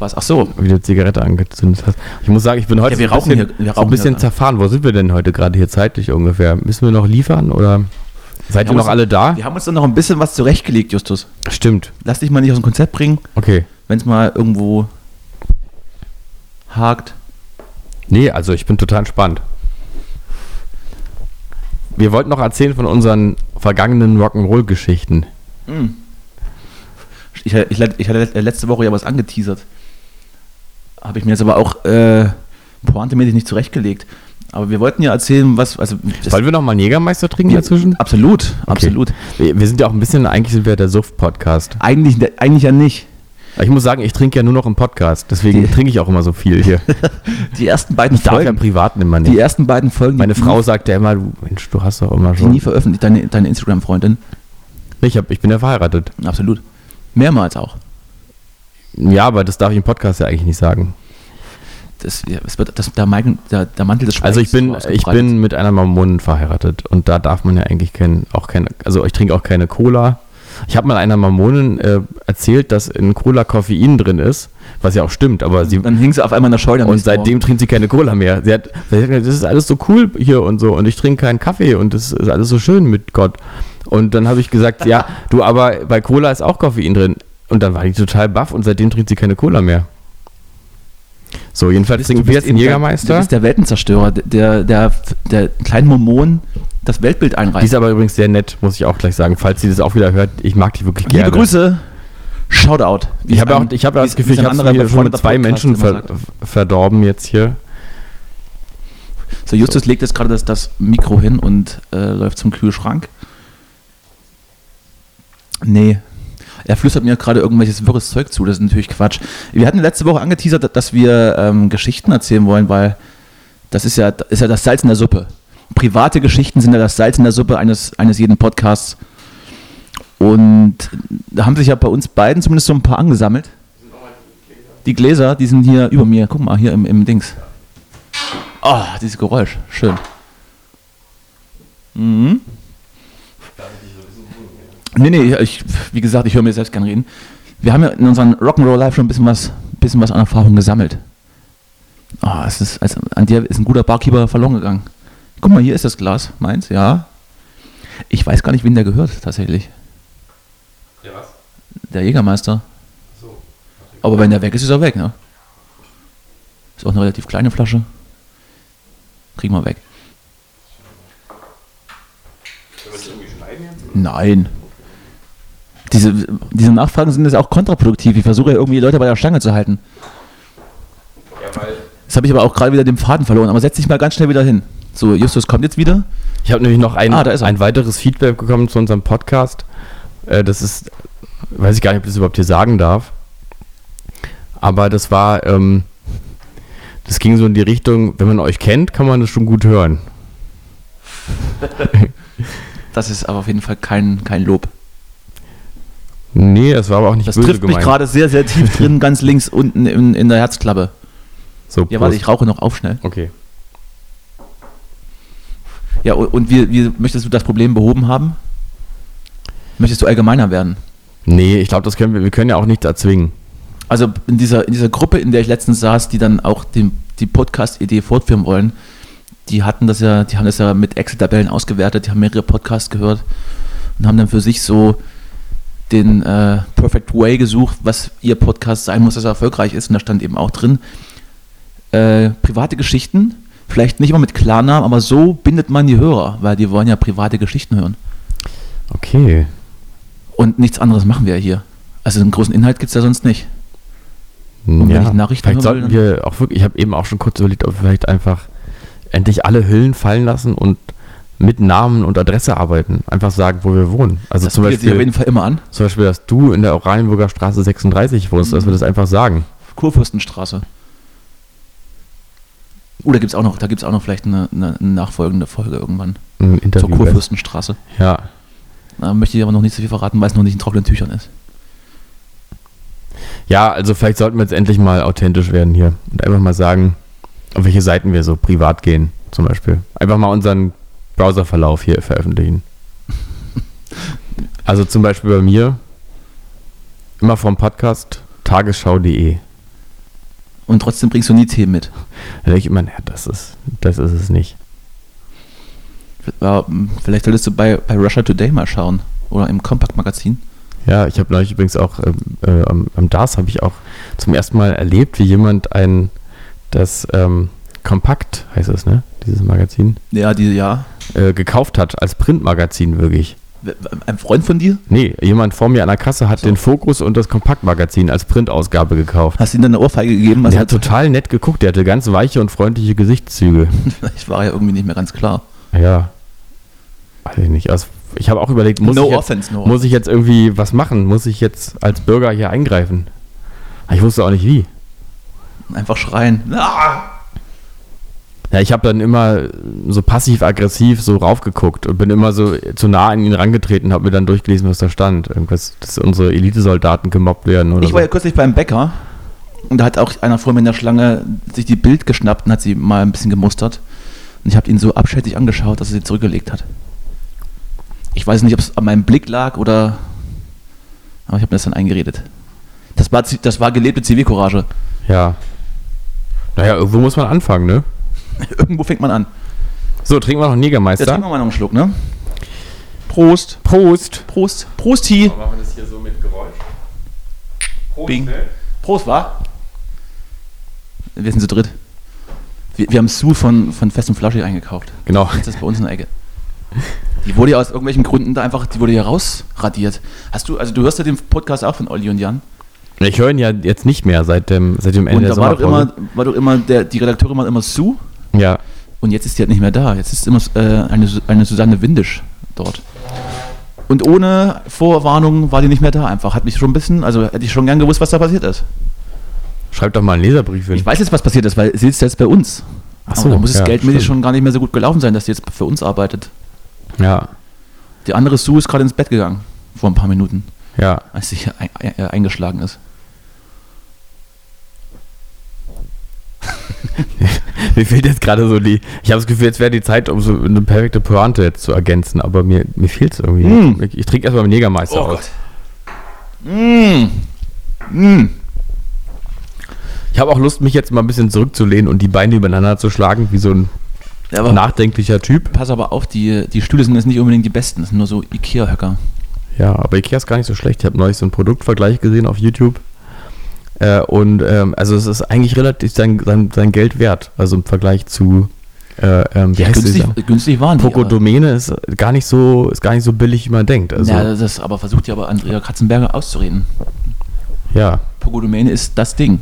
was. Ach so. wie du Zigarette angezündet hast. Ich muss sagen, ich bin heute Ja, wir rauchen bisschen, hier- wir so ein bisschen zerfahren. Wo sind wir denn heute gerade hier zeitlich ungefähr? Müssen wir noch liefern oder seid ihr haben noch uns- alle da? Wir haben uns dann noch ein bisschen was zurechtgelegt, Justus. Stimmt. Lass dich mal nicht aus dem Konzept bringen, Okay. wenn es mal irgendwo hakt. Nee, also ich bin total entspannt. Wir wollten noch erzählen von unseren vergangenen Rock'n'Roll-Geschichten. Ich, ich, ich hatte letzte Woche ja was angeteasert. Habe ich mir jetzt aber auch äh, pointemäßig nicht zurechtgelegt. Aber wir wollten ja erzählen, was. Also, Wollen wir noch mal einen Jägermeister trinken dazwischen? Absolut, absolut. Wir, sind ja auch ein bisschen, eigentlich sind wir der Suft-Podcast. Eigentlich, eigentlich ja nicht. Ich muss sagen, ich trinke ja nur noch im Podcast, deswegen Die- trinke ich auch immer so viel hier. [laughs] Die ersten beiden Ich darf ja im Folgen. Privaten immer die nicht. ersten beiden Folgen. Meine die, Frau sagt ja immer, du, Mensch, du hast doch immer Die schon. nie veröffentlicht, deine, deine Instagram-Freundin. Ich, hab, ich bin ja verheiratet. Absolut. Mehrmals auch. Ja, aber das darf ich im Podcast ja eigentlich nicht sagen. Das, ja, es wird, das, der, Mantel, der, der Mantel des Also ich Schweigens bin, ich bin mit einer Mormonin verheiratet und da darf man ja eigentlich kein, auch keine, also ich trinke auch keine Cola. Ich habe mal einer Mormonin äh, erzählt, dass in Cola Koffein drin ist, was ja auch stimmt, aber sie Dann hing sie auf einmal in der Scheune. am und seitem Morgen. trinkt sie keine Cola mehr. Sie hat, sie hat gesagt, das ist alles so cool hier und so und ich trinke keinen Kaffee und das ist alles so schön mit Gott. Und dann habe ich gesagt, ja, du, aber bei Cola ist auch Koffein drin. Und dann war die total baff und seitdem trinkt sie keine Cola mehr. So, jedenfalls trinken wir jetzt einen Jägermeister. bist der Weltenzerstörer, der, der, der kleinen Mormon das Weltbild Die einreißt. ist aber übrigens sehr nett, muss ich auch gleich sagen. Falls sie das auch wieder hört, ich mag die wirklich gerne. Liebe Grüße, Shoutout. Ich habe auch, ich ja wie das Gefühl, ich habe schon mit zwei Menschen ver verdorben jetzt hier. So, Justus legt jetzt gerade das, das Mikro hin und äh, läuft zum Kühlschrank. Nee. Er flüstert mir gerade irgendwelches wirres Zeug zu, das ist natürlich Quatsch. Wir hatten letzte Woche angeteasert, dass wir ähm, Geschichten erzählen wollen, weil das ist ja, ist ja das Salz in der Suppe. Private Geschichten sind ja das Salz in der Suppe eines, eines jeden Podcasts. Und da haben sich ja bei uns beiden zumindest so ein paar angesammelt. Die Gläser, die sind hier über mir. Guck mal, hier im, im Dings. Oh, dieses Geräusch. Schön. Mhm. Nee, nee, ich, wie gesagt, ich höre mir selbst gern reden. Wir haben ja in unserem Rock'n'Roll Live schon ein bisschen was, bisschen was an Erfahrung gesammelt. Oh, es ist, also an dir ist ein guter Barkeeper verloren gegangen. Guck mal, hier ist das Glas. Meins, ja. Ich weiß gar nicht, wen der gehört, tatsächlich. Ja, was? Der Jägermeister. Aber wenn der weg ist, ist er weg, ne? Ist auch eine relativ kleine Flasche. Kriegen wir weg. Nein. Diese, diese Nachfragen sind jetzt auch kontraproduktiv. Ich versuche ja irgendwie die Leute bei der Stange zu halten. Jetzt habe ich aber auch gerade wieder den Faden verloren. Aber setz dich mal ganz schnell wieder hin. So, Justus kommt jetzt wieder. Ich habe nämlich noch ein, Ah, ein weiteres Feedback bekommen zu unserem Podcast. Äh, das ist, weiß ich gar nicht, ob ich das überhaupt hier sagen darf. Aber das war, ähm, das ging so in die Richtung, wenn man euch kennt, kann man das schon gut hören. Das ist aber auf jeden Fall kein, kein Lob. Nee, das war aber auch nicht Das böse trifft mich gerade sehr, sehr tief drin, [laughs] ganz links unten in, in der Herzklappe. So, Ja, warte, ich rauche noch auf schnell. Okay. Ja, und, und wie, wie möchtest du das Problem behoben haben? Möchtest du allgemeiner werden? Nee, ich glaube, das können wir, wir können ja auch nichts erzwingen. Also in dieser, in dieser Gruppe, in der ich letztens saß, die dann auch den, die Podcast-Idee fortführen wollen, die hatten das ja, die haben das ja mit Excel-Tabellen ausgewertet, die haben mehrere Podcasts gehört und haben dann für sich so den äh, Perfect Way gesucht, was ihr Podcast sein muss, dass er erfolgreich ist. Und da stand eben auch drin, äh, private Geschichten, vielleicht nicht immer mit Klarnamen, aber so bindet man die Hörer, weil die wollen ja private Geschichten hören. Okay. Und nichts anderes machen wir ja hier. Also einen großen Inhalt gibt es ja sonst nicht. Und wenn ich Nachrichten vielleicht sollten wir auch wirklich, ich habe eben auch schon kurz überlegt, ob wir vielleicht einfach endlich alle Hüllen fallen lassen und mit Namen und Adresse arbeiten. Einfach sagen, wo wir wohnen. Also Das zum bietet sich auf Beispiel, jeden Fall immer an. zum Beispiel, dass du in der Oranienburger Straße 36 wohnst, dass wir das einfach sagen. Kurfürstenstraße. Oh, da gibt es auch noch, da gibt's auch noch vielleicht eine, eine, eine nachfolgende Folge irgendwann. Ein Interview. Zur Kurfürstenstraße. Ja. Da möchte ich aber noch nicht so viel verraten, weil es noch nicht in trockenen Tüchern ist. Ja, also vielleicht sollten wir jetzt endlich mal authentisch werden hier und einfach mal sagen, auf welche Seiten wir so privat gehen, zum Beispiel. Einfach mal unseren Browserverlauf hier veröffentlichen. Also zum Beispiel bei mir immer vom Podcast tagesschau.de. Und trotzdem bringst du nie Themen mit. Da denke ich immer, naja, das ist, das ist es nicht. Vielleicht solltest du bei, bei Russia Today mal schauen. Oder im Compact-Magazin. Ja, ich habe neulich übrigens auch ähm, äh, am, am DAS habe ich auch zum ersten Mal erlebt, wie jemand ein das ähm, Kompakt heißt es, ne? Dieses Magazin Ja, die, ja. Äh, gekauft hat als Printmagazin wirklich. Ein Freund von dir? Nee, jemand vor mir an der Kasse hat den Fokus und das Kompaktmagazin als Printausgabe gekauft. Hast du ihm dann eine Ohrfeige gegeben? Der hat total nett geguckt, der hatte ganz weiche und freundliche Gesichtszüge. [laughs] Vielleicht war ja irgendwie nicht mehr ganz klar. Ja. Weiß ich nicht. Also ich habe auch überlegt, muss, No ich jetzt, offense, no muss ich jetzt irgendwie was machen? Muss ich jetzt als Bürger hier eingreifen? Ich wusste auch nicht wie. Einfach schreien. Ah! Ja, ich habe dann immer so passiv-aggressiv so raufgeguckt und bin immer so zu nah an ihn rangetreten, habe mir dann durchgelesen, was da stand. Irgendwas, dass unsere Elitesoldaten gemobbt werden oder Ich war ja so. kürzlich beim Bäcker und da hat auch einer vor mir in der Schlange sich die Bild geschnappt und hat sie mal ein bisschen gemustert. Und ich habe ihn so abschätzig angeschaut, dass er sie zurückgelegt hat. Ich weiß nicht, ob es an meinem Blick lag oder. Aber ich habe mir das dann eingeredet. Das war, das war gelebte Zivilcourage. Ja. Naja, irgendwo muss man anfangen, ne? [laughs] Irgendwo fängt man an. So, trinken wir noch einen Jetzt Jägermeister. trinken wir mal noch einen Schluck, ne? Prost. Prost. Prost. Prost, Hi. Machen wir das hier so mit Geräusch? Prost, Bing. Prost, wa? Wir sind zu dritt. Wir, wir haben Sue von, von Fest und Flaschig eingekauft. Genau. Das ist bei uns in der Ecke. Die wurde ja aus irgendwelchen Gründen da einfach, die wurde ja rausradiert. Hast du, also du hörst ja den Podcast auch von Olli und Jan. Ich höre ihn ja jetzt nicht mehr seit dem, seit dem Ende Und der da war doch immer, war doch immer der, die Redakteurin war immer Sue Ja, und jetzt ist die halt nicht mehr da. Jetzt ist immer äh, eine, eine Susanne Windisch dort. Und ohne Vorwarnung war die nicht mehr da einfach. Hat mich schon ein bisschen, also hätte ich schon gern gewusst, was da passiert ist. schreib doch mal einen Leserbrief hin. Ich weiß jetzt, was passiert ist, weil sie ist jetzt bei uns. Ach Aber so, da muss es ja, geldmäßig stimmt. schon gar nicht mehr so gut gelaufen sein, dass sie jetzt für uns arbeitet. Ja, Die andere Sue ist gerade ins Bett gegangen. Vor ein paar Minuten, ja. als sie hier ein, ein, eingeschlagen ist. [laughs] Mir fehlt jetzt gerade so die. Ich habe das Gefühl, jetzt wäre die Zeit, um so eine perfekte Pointe jetzt zu ergänzen, aber mir, mir fehlt es irgendwie. Mm. Ich, ich trinke erstmal einen Jägermeister aus. Mm. Mm. Ich habe auch Lust, mich jetzt mal ein bisschen zurückzulehnen und die Beine übereinander zu schlagen, wie so ein Ja, nachdenklicher Typ. pass aber auf, die, die Stühle sind jetzt nicht unbedingt die besten. Das sind nur so Ikea-Höcker. Ja, aber Ikea ist gar nicht so schlecht. Ich habe neulich so einen Produktvergleich gesehen auf YouTube. Äh, und ähm, also es ist eigentlich relativ sein, sein, sein Geld wert. Also im Vergleich zu äh, ähm, wie heißt günstig, günstig waren die. Poco aber- Domäne ist gar nicht so ist gar nicht so billig, wie man denkt. Also ja, das aber versucht ja aber Andrea Katzenberger auszureden. ja. Pogodomäne ist das Ding.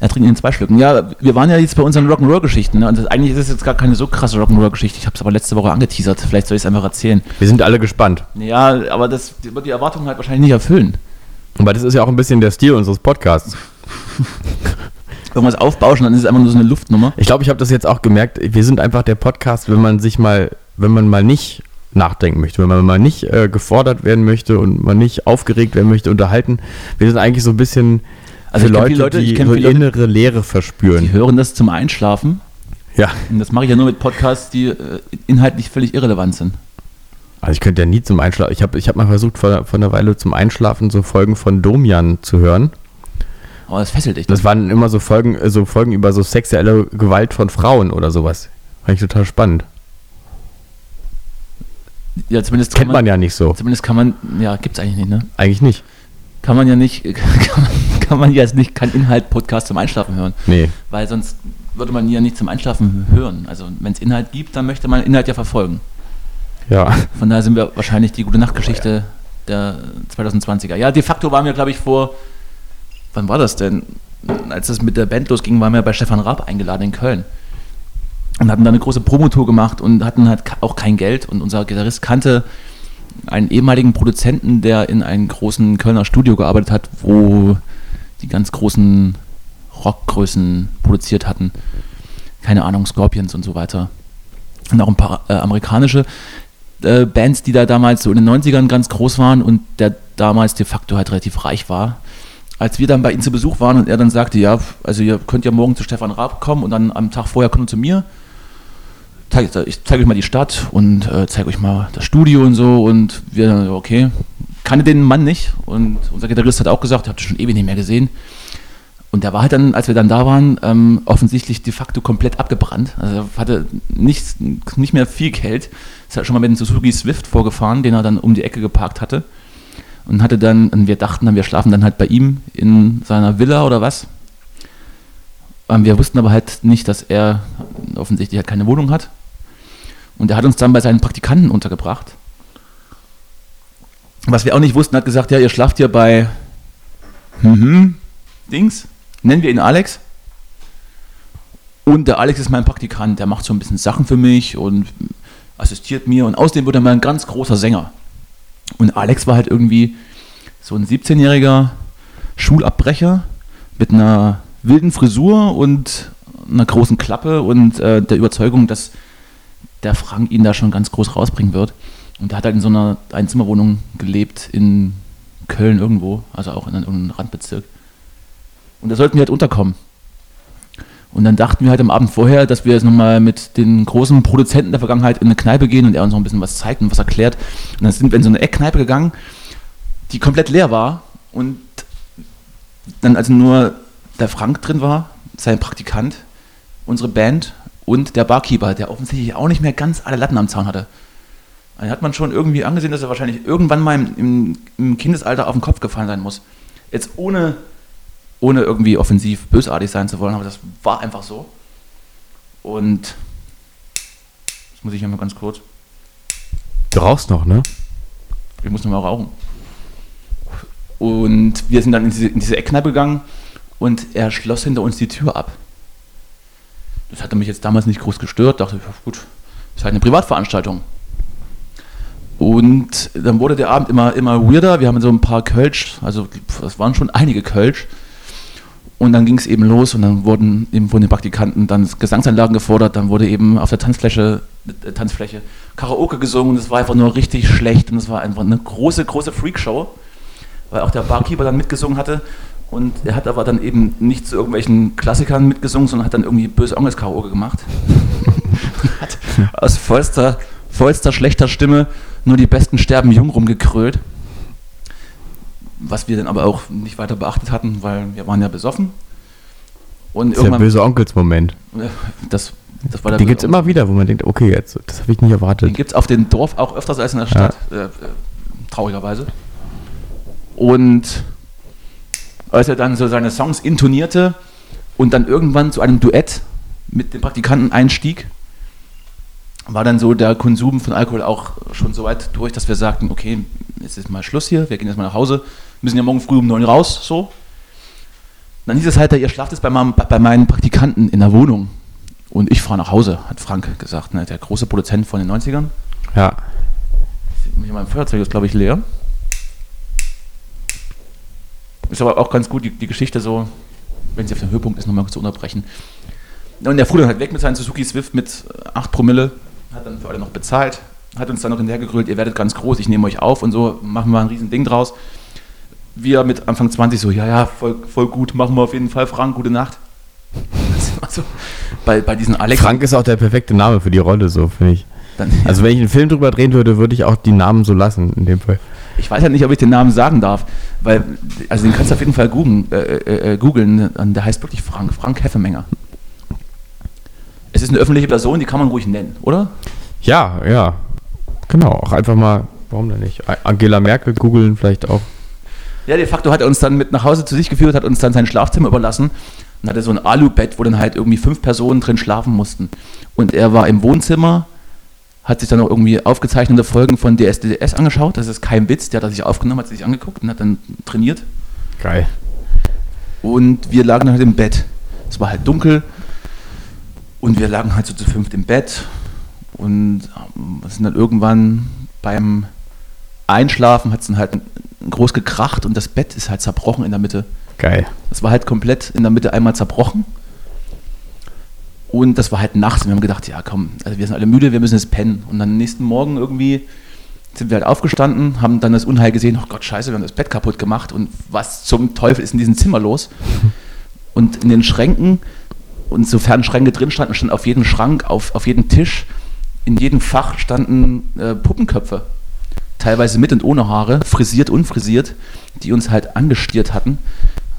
Er trinkt in zwei Schlücken. Ja, wir waren ja jetzt bei unseren Rock'n'Roll-Geschichten. Ne? Und das, eigentlich ist es jetzt gar keine so krasse Rock'n'Roll-Geschichte. Ich habe es aber letzte Woche angeteasert. Vielleicht soll ich es einfach erzählen. Wir sind alle gespannt. Ja, aber das wird die Erwartungen halt wahrscheinlich nicht erfüllen. Aber das ist ja auch ein bisschen der Stil unseres Podcasts. [laughs] Irgendwas aufbauschen, dann ist es einfach nur so eine Luftnummer. Ich glaube, ich habe das jetzt auch gemerkt. Wir sind einfach der Podcast, wenn man sich mal, wenn man mal nicht nachdenken möchte, wenn man mal nicht äh, gefordert werden möchte und man nicht aufgeregt werden möchte, unterhalten. Wir sind eigentlich so ein bisschen Also für Leute, Leute- die so Leute- innere Leere Die verspüren. hören das zum Einschlafen. Ja. Und das mache ich ja nur mit Podcasts, die äh, inhaltlich völlig irrelevant sind. Also ich könnte ja nie zum Einschlafen. Ich habe ich hab mal versucht, vor, vor einer Weile zum Einschlafen so Folgen von Domian zu hören. Aber das fesselt dich. Das waren immer so Folgen, äh, so Folgen über so sexuelle Gewalt von Frauen oder sowas. Fand ich total spannend. ja, zumindest Kennt man ja nicht so. Zumindest kann man, ja, gibt's eigentlich nicht, ne? Eigentlich nicht. Kann man ja nicht, [laughs] kann man, kann man ja jetzt nicht kein Inhalt-Podcast zum Einschlafen hören. Nee. Weil sonst würde man ja nicht zum Einschlafen hören. Also wenn es Inhalt gibt, dann möchte man Inhalt ja verfolgen. Ja. Von daher sind wir wahrscheinlich die gute Nachtgeschichte der 2020er. Ja, de facto waren wir, glaube ich, vor, wann war das denn? Als das mit der Band losging, waren wir bei Stefan Raab eingeladen in Köln. Und hatten da eine große Promotour gemacht und hatten halt auch kein Geld. Und unser Gitarrist kannte einen ehemaligen Produzenten, der in einem großen Kölner Studio gearbeitet hat, wo die ganz großen Rockgrößen produziert hatten. Keine Ahnung, Scorpions und so weiter. Und auch ein paar äh, amerikanische. Äh, Bands, die da damals so in den 90ern ganz groß waren und der damals de facto halt relativ reich war. Als wir dann bei ihm zu Besuch waren und er dann sagte, ja, also ihr könnt ja morgen zu Stefan Raab kommen und dann am Tag vorher kommt zu mir. Ich zeige euch mal die Stadt und äh, zeige euch mal das Studio und so und wir okay, kannte den Mann nicht und unser Gitarrist hat auch gesagt, ihr habt schon ewig nicht mehr gesehen. Und der war halt dann, als wir dann da waren, ähm, offensichtlich de facto komplett abgebrannt. Also er hatte nicht, nicht mehr viel Geld. Ist halt schon mal mit dem Suzuki Swift vorgefahren, den er dann um die Ecke geparkt hatte. Und hatte dann, und wir dachten dann, wir schlafen dann halt bei ihm in seiner Villa oder was. Ähm, wir wussten aber halt nicht, dass er offensichtlich halt keine Wohnung hat. Und er hat uns dann bei seinen Praktikanten untergebracht. Was wir auch nicht wussten, hat gesagt, ja, ihr schlaft hier bei mhm, Dings, nennen wir ihn Alex. Und der Alex ist mein Praktikant, der macht so ein bisschen Sachen für mich und assistiert mir. Und außerdem wird er mal ein ganz großer Sänger. Und Alex war halt irgendwie so ein 17-jähriger Schulabbrecher mit einer wilden Frisur und einer großen Klappe und äh, der Überzeugung, dass der Frank ihn da schon ganz groß rausbringen wird. Und der hat halt in so einer Einzimmerwohnung gelebt in Köln irgendwo, also auch in einem Randbezirk. Und da sollten wir halt unterkommen. Und dann dachten wir halt am Abend vorher, dass wir jetzt nochmal mit den großen Produzenten der Vergangenheit in eine Kneipe gehen und er uns noch ein bisschen was zeigt und was erklärt. Und dann sind wir in so eine Eckkneipe gegangen, die komplett leer war. Und dann also nur der Frank drin war, sein Praktikant, unsere Band und der Barkeeper, der offensichtlich auch nicht mehr ganz alle Latten am Zaun hatte. Dann hat man schon irgendwie angesehen, dass er wahrscheinlich irgendwann mal im, im, im Kindesalter auf den Kopf gefallen sein muss. Jetzt ohne ohne irgendwie offensiv bösartig sein zu wollen, aber das war einfach so. Und das muss ich ja mal ganz kurz. Du rauchst noch, ne? Ich muss noch mal rauchen. Und wir sind dann in diese, in diese Eckkneipe gegangen und er schloss hinter uns die Tür ab. Das hatte mich jetzt damals nicht groß gestört, dachte ich, gut, ist halt eine Privatveranstaltung. Und dann wurde der Abend immer, immer weirder. Wir haben so ein paar Kölsch, also es waren schon einige Kölsch. Und dann ging es eben los und dann wurden eben von den Praktikanten dann Gesangsanlagen gefordert, dann wurde eben auf der Tanzfläche, äh, Tanzfläche Karaoke gesungen. Und es war einfach nur richtig schlecht und es war einfach eine große, große Freakshow, weil auch der Barkeeper dann mitgesungen hatte. Und er hat aber dann eben nicht zu irgendwelchen Klassikern mitgesungen, sondern hat dann irgendwie böse Ongles Karaoke gemacht. [laughs] hat aus vollster, vollster schlechter Stimme nur die besten sterben jung rumgekrölt was wir dann aber auch nicht weiter beachtet hatten, weil wir waren ja besoffen. Und Das ist der böse Onkels-Moment. [laughs] das, das war der Die böse gibt es immer wieder, wo man denkt, okay, jetzt, das habe ich nicht Den erwartet. gibt es auf dem Dorf auch öfters als in der Stadt, äh, äh, traurigerweise. Und als er dann so seine Songs intonierte und dann irgendwann zu einem Duett mit dem Praktikanten einstieg, war dann so der Konsum von Alkohol auch schon so weit durch, dass wir sagten, okay, jetzt ist mal Schluss hier, wir gehen jetzt mal nach Hause, müssen ja morgen früh um neun raus, so. Dann hieß es halt, ihr schlaft jetzt bei, meinem, bei meinen Praktikanten in der Wohnung. Und ich fahre nach Hause, hat Frank gesagt, ne, der große Produzent von den 90ern. Ja. Hier mein Feuerzeug ist, glaube ich, leer. Ist aber auch ganz gut, die, die Geschichte so, wenn sie auf dem Höhepunkt ist, nochmal zu unterbrechen. Und der fuhr dann halt weg mit seinem Suzuki Swift mit 8 Promille, hat dann für alle noch bezahlt, hat uns dann noch hinterhergegrölt, ihr werdet ganz groß, ich nehme euch auf und so, machen wir ein riesen Ding draus. Wir mit Anfang 20 so, ja, ja, voll, voll gut, machen wir auf jeden Fall, Frank, gute Nacht. [laughs] So, bei, bei diesen Alex. Frank ist auch der perfekte Name für die Rolle, so finde ich. Dann, Also wenn ich einen Film drüber drehen würde, würde ich auch die Namen so lassen, in dem Fall. Ich weiß ja nicht, ob ich den Namen sagen darf, weil, also den kannst du auf jeden Fall googeln, äh, äh, äh, googeln, der heißt wirklich Frank, Frank Heffemenger. Es ist eine öffentliche Person, die kann man ruhig nennen, oder? Ja, ja. Genau, auch einfach mal, warum denn nicht? Angela Merkel googeln vielleicht auch. Ja, de facto hat er uns dann mit nach Hause zu sich geführt, hat uns dann sein Schlafzimmer überlassen und hatte so ein Alubett, wo dann halt irgendwie fünf Personen drin schlafen mussten. Und er war im Wohnzimmer, hat sich dann auch irgendwie aufgezeichnete Folgen von DSDS angeschaut, das ist kein Witz, der hat er sich aufgenommen, hat sich angeguckt und hat dann trainiert. Geil. Und wir lagen dann halt im Bett. Es war halt dunkel und wir lagen halt so zu fünft im Bett und ähm, sind dann irgendwann beim Einschlafen hat es dann halt groß gekracht und das Bett ist halt zerbrochen in der Mitte. Geil. Das war halt komplett in der Mitte einmal zerbrochen. Und das war halt nachts. Und wir haben gedacht, ja komm, also wir sind alle müde, wir müssen jetzt pennen. Und dann nächsten Morgen irgendwie sind wir halt aufgestanden, haben dann das Unheil gesehen, oh Gott, scheiße, wir haben das Bett kaputt gemacht und was zum Teufel ist in diesem Zimmer los? [laughs] Und in den Schränken, und sofern Schränke drin standen, stand auf jedem Schrank, auf, auf jedem Tisch, in jedem Fach standen äh, Puppenköpfe. Teilweise mit und ohne Haare, frisiert, unfrisiert, die uns halt angestiert hatten.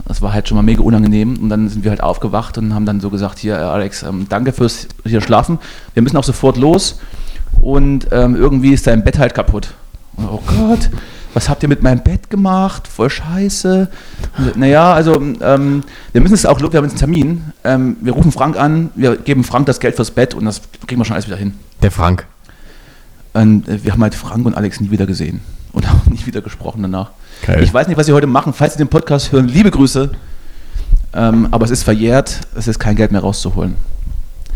Das war halt schon mal mega unangenehm. Und dann sind wir halt aufgewacht und haben dann so gesagt, hier, äh, Alex, ähm, danke fürs hier schlafen. Wir müssen auch sofort los. Und ähm, irgendwie ist dein Bett halt kaputt. Und, oh Gott, was habt ihr mit meinem Bett gemacht? Voll scheiße. Naja, also ähm, wir müssen es auch, wir haben jetzt einen Termin. Ähm, wir rufen Frank an, wir geben Frank das Geld fürs Bett und das kriegen wir schon alles wieder hin. Der Frank. Und äh, wir haben halt Frank und Alex nie wieder gesehen und [laughs] auch nicht wieder gesprochen danach. Geil. Ich weiß nicht, was sie heute machen. Falls sie den Podcast hören, liebe Grüße. Ähm, aber es ist verjährt, es ist kein Geld mehr rauszuholen.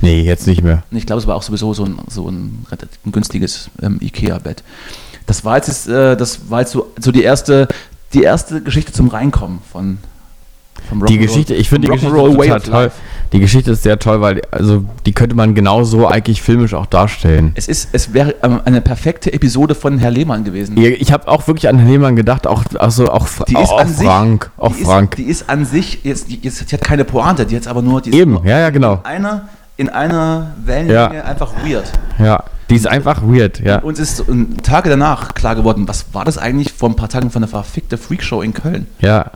Nee, jetzt nicht mehr. Ich glaube, es war auch sowieso so ein, so ein, ein günstiges ähm, Ikea-Bett. Das war jetzt, äh, das war jetzt so, so die erste, die erste Geschichte zum Reinkommen von vom Die Rock'n'Roll- Geschichte, ich finde die Geschichte total toll. Die Geschichte ist sehr toll, weil also die könnte man genauso eigentlich filmisch auch darstellen. Es ist, es wäre ähm, eine perfekte Episode von Herr Lehmann gewesen. Ich habe auch wirklich an Herrn Lehmann gedacht, auch also auch, Die auch, ist auch an sich, Frank, auch die Frank. Ist, die ist an sich, jetzt, die, jetzt, die hat keine Pointe, die hat aber nur, die Eben, ja, ja, genau. in einer, in einer Wellenlänge Ja. einfach weird. Ja, die ist einfach weird, ja. Uns ist Tage danach klar geworden, was war das eigentlich vor ein paar Tagen von der verfickte Freakshow in Köln? Ja.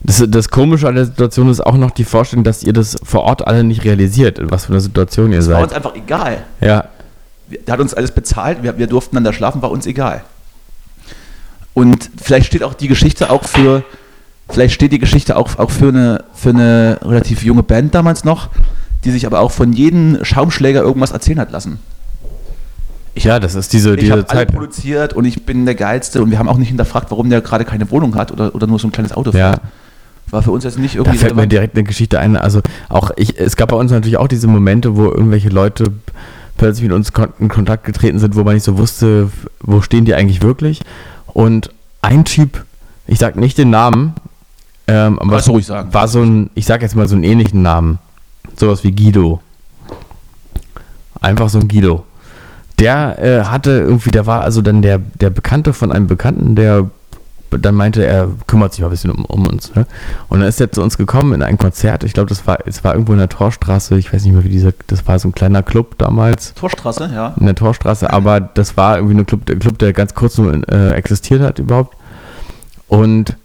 Das, das Komische an der Situation ist auch noch die Vorstellung, dass ihr das vor Ort alle nicht realisiert, in was für eine Situation ihr Das war uns seid. einfach egal. Ja, Der hat uns alles bezahlt, wir, wir durften dann da schlafen, war uns egal. Und vielleicht steht auch die Geschichte auch für, vielleicht steht die Geschichte auch, auch für, eine, für eine relativ junge Band damals noch, die sich aber auch von jedem Schaumschläger irgendwas erzählen hat lassen. ja, das ist diese, Ich diese habe alle Zeit. produziert und ich bin der Geilste und wir haben auch nicht hinterfragt, warum der gerade keine Wohnung hat oder, oder nur so ein kleines Auto Ja. War für uns jetzt nicht Da irgendwie fällt mir direkt eine Geschichte ein. Also auch ich, es gab bei uns natürlich auch diese Momente, wo irgendwelche Leute plötzlich mit uns in Kontakt getreten sind, wo man nicht so wusste, wo stehen die eigentlich wirklich. Und ein Typ, ich sag nicht den Namen, ähm, aber sagen. war so ein, ich sag jetzt mal so einen ähnlichen Namen. Sowas wie Guido. Einfach so ein Guido. Der äh, hatte irgendwie, der war also dann der, der Bekannte von einem Bekannten, der dann meinte, er kümmert sich mal ein bisschen um, um uns. Ne? Und dann ist er zu uns gekommen in ein Konzert. Ich glaube, das war, es war irgendwo in der Torstraße. Ich weiß nicht mehr, wie dieser, das war so ein kleiner Club damals Torstraße, ja. in der Torstraße, aber das war irgendwie ein Club, der Club, der ganz kurz nur äh, existiert hat überhaupt. Und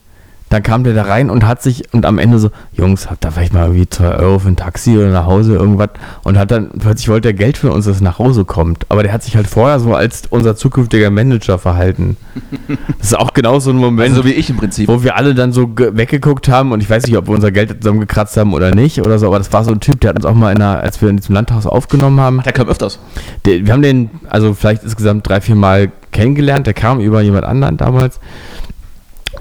dann kam der da rein und hat sich, und am Ende so, Jungs, habt ihr vielleicht mal irgendwie 2 Euro für ein Taxi oder nach Hause irgendwas? Und hat dann, plötzlich wollte er Geld für uns, dass es nach Hause kommt. Aber der hat sich halt vorher so als unser zukünftiger Manager verhalten. [laughs] Das ist auch genau so ein Moment, Also so wie ich im Prinzip. wo wir alle dann so ge- weggeguckt haben und ich weiß nicht, ob wir unser Geld zusammengekratzt haben oder nicht oder so, aber das war so ein Typ, der hat uns auch mal in einer, als wir in diesem Landhaus aufgenommen haben, Der kam öfters. der, wir haben den, also vielleicht insgesamt drei, vier Mal kennengelernt. Der kam über jemand anderen damals.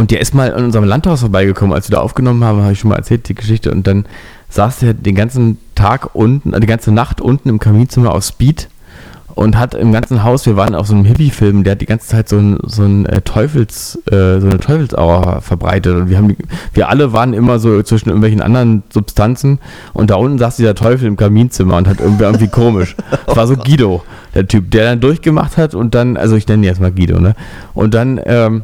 Und der ist mal in unserem Landhaus vorbeigekommen, als wir da aufgenommen haben, habe ich schon mal erzählt, die Geschichte. Und dann saß der den ganzen Tag unten, äh, die ganze Nacht unten im Kaminzimmer auf Speed und hat im ganzen Haus, wir waren auf so einem Hippie-Film, der hat die ganze Zeit so ein, so ein äh, Teufels, äh, so eine Teufelsaura verbreitet. Und wir haben, wir alle waren immer so zwischen irgendwelchen anderen Substanzen und da unten saß dieser Teufel im Kaminzimmer und hat irgendwie, irgendwie komisch. [laughs] Das war so Guido, der Typ, der dann durchgemacht hat und dann, also ich nenne ihn jetzt mal Guido, ne? Und dann, ähm,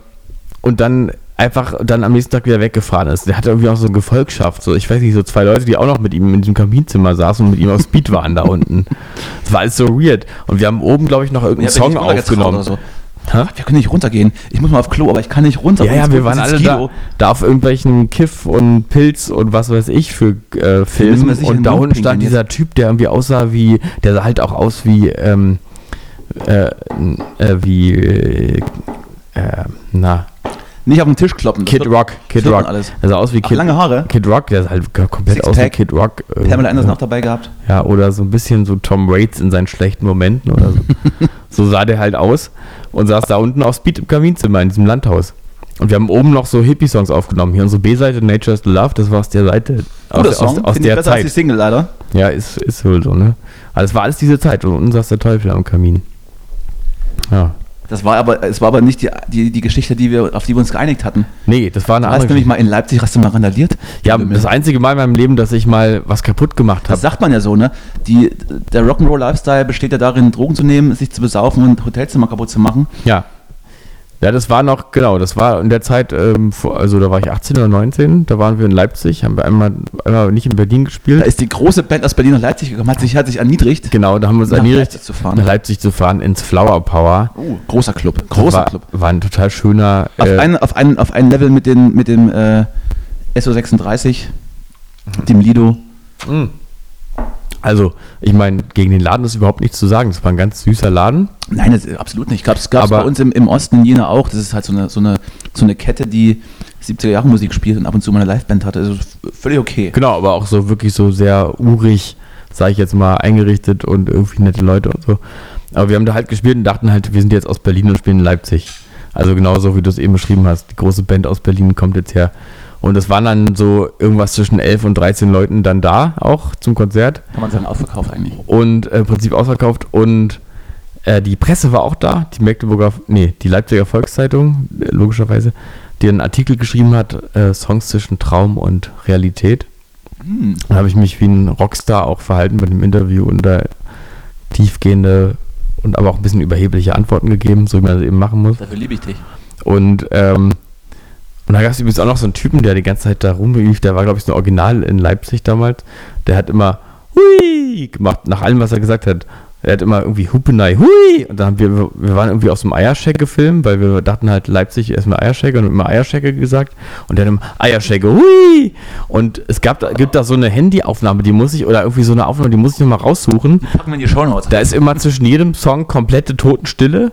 und dann einfach dann am nächsten Tag wieder weggefahren ist. Der hatte irgendwie auch so eine Gefolgschaft. So, ich weiß nicht, so zwei Leute, die auch noch mit ihm in diesem Kaminzimmer saßen und mit ihm auf Speed waren da unten. [laughs] Das war alles so weird. Und wir haben oben, glaube ich, noch irgendeinen Ja, Song aufgenommen. So. Wir können nicht runtergehen. Ich muss mal auf Klo, aber ich kann nicht runter. Ja, ja, wir waren alle da, da auf irgendwelchen Kiff und Pilz und was weiß ich für äh, Filmen. Und da unten stand dieser Typ, der irgendwie aussah wie, der sah halt auch aus wie, ähm, äh, äh, wie, äh, äh, na, Nicht auf den Tisch kloppen. Kid Rock, Kid Rock. alles. Der sah aus wie Ach, Kid, lange Haare. Kid Rock, der sah halt komplett aus wie. Kid Rock. Pamela Anderson noch dabei gehabt. Ja, oder so ein bisschen so Tom Waits in seinen schlechten Momenten oder so. [laughs] so sah der halt aus und saß da unten auf Speed im Kaminzimmer in diesem Landhaus. Und wir haben oben noch so Hippie-Songs aufgenommen. Hier unsere B-Seite Nature's the Love, das war aus der Seite. Aus, Guter aus, Song. aus ich der besser als die Zeit. Single leider. Ja, ist, ist wohl so, ne? Aber das war alles diese Zeit und unten saß der Teufel am Kamin. Ja. Das war aber, es war aber nicht die, die, die Geschichte, die wir, auf die wir uns geeinigt hatten. Nee, das war eine Du hast andere nämlich mal in Leipzig, hast du mal randaliert. Ja, das einzige Mal in meinem Leben, dass ich mal was kaputt gemacht Das habe. sagt man ja so, ne? Die, der Rock'n'Roll-Lifestyle besteht ja darin, Drogen zu nehmen, sich zu besaufen und Hotelzimmer kaputt zu machen. Ja. Ja, das war noch, genau, das war in der Zeit, ähm, vor, also da war ich 18 oder 19, da waren wir in Leipzig, haben wir einmal, einmal nicht in Berlin gespielt. Da ist die große Band aus Berlin nach Leipzig gekommen, hat sich, hat sich erniedrigt. Genau, da haben wir uns Nach erniedrigt, Leipzig zu fahren. nach Leipzig zu fahren, ins Flower Power. Oh, großer Club, großer war, Club. War ein total schöner. Auf, äh, ein, auf, ein, auf ein Level mit, den, mit dem äh, SO36, dem Lido. Also, ich meine, gegen den Laden ist überhaupt nichts zu sagen. Das war ein ganz süßer Laden. Nein, das, absolut nicht. Gab es bei uns im, im Osten in Jena auch. Das ist halt so eine, so eine, so eine Kette, die 70er Jahre Musik spielt und ab und zu mal eine Liveband hatte. Also völlig okay. Genau, aber auch so wirklich so sehr urig, sage ich jetzt mal, eingerichtet und irgendwie nette Leute und so. Aber wir haben da halt gespielt und dachten halt, wir sind jetzt aus Berlin und spielen in Leipzig. Also genauso, wie du es eben beschrieben hast. Die große Band aus Berlin kommt jetzt her. Und es waren dann so irgendwas zwischen 11 und 13 Leuten dann da, auch zum Konzert. Kann man sagen, ausverkauft eigentlich. Und äh, im Prinzip ausverkauft. Und äh, die Presse war auch da, die Magdeburger, nee, die Leipziger Volkszeitung, äh, logischerweise, die einen Artikel geschrieben hat, äh, Songs zwischen Traum und Realität. Hm. Da habe ich mich wie ein Rockstar auch verhalten bei dem Interview und da tiefgehende und aber auch ein bisschen überhebliche Antworten gegeben, so wie man das eben machen muss. Dafür liebe ich dich. Und, ähm, und da gab es übrigens auch noch so einen Typen, der die ganze Zeit da rumlief, der war, glaube ich, so ein Original in Leipzig damals. Der hat immer Hui gemacht, nach allem, was er gesagt hat. Er hat immer irgendwie Hupenei, Hui! Und dann haben wir, wir waren irgendwie aus dem Eierschecke-Film, weil wir dachten halt, Leipzig ist mal Eierschecke und immer Eierschecke gesagt. Und der hat immer Eierschecke, Hui! Und es gab, gibt da so eine Handyaufnahme, die muss ich, oder irgendwie so eine Aufnahme, die muss ich nochmal raussuchen. Packen wir in die Shownotes. Da ist immer zwischen jedem Song komplette Totenstille,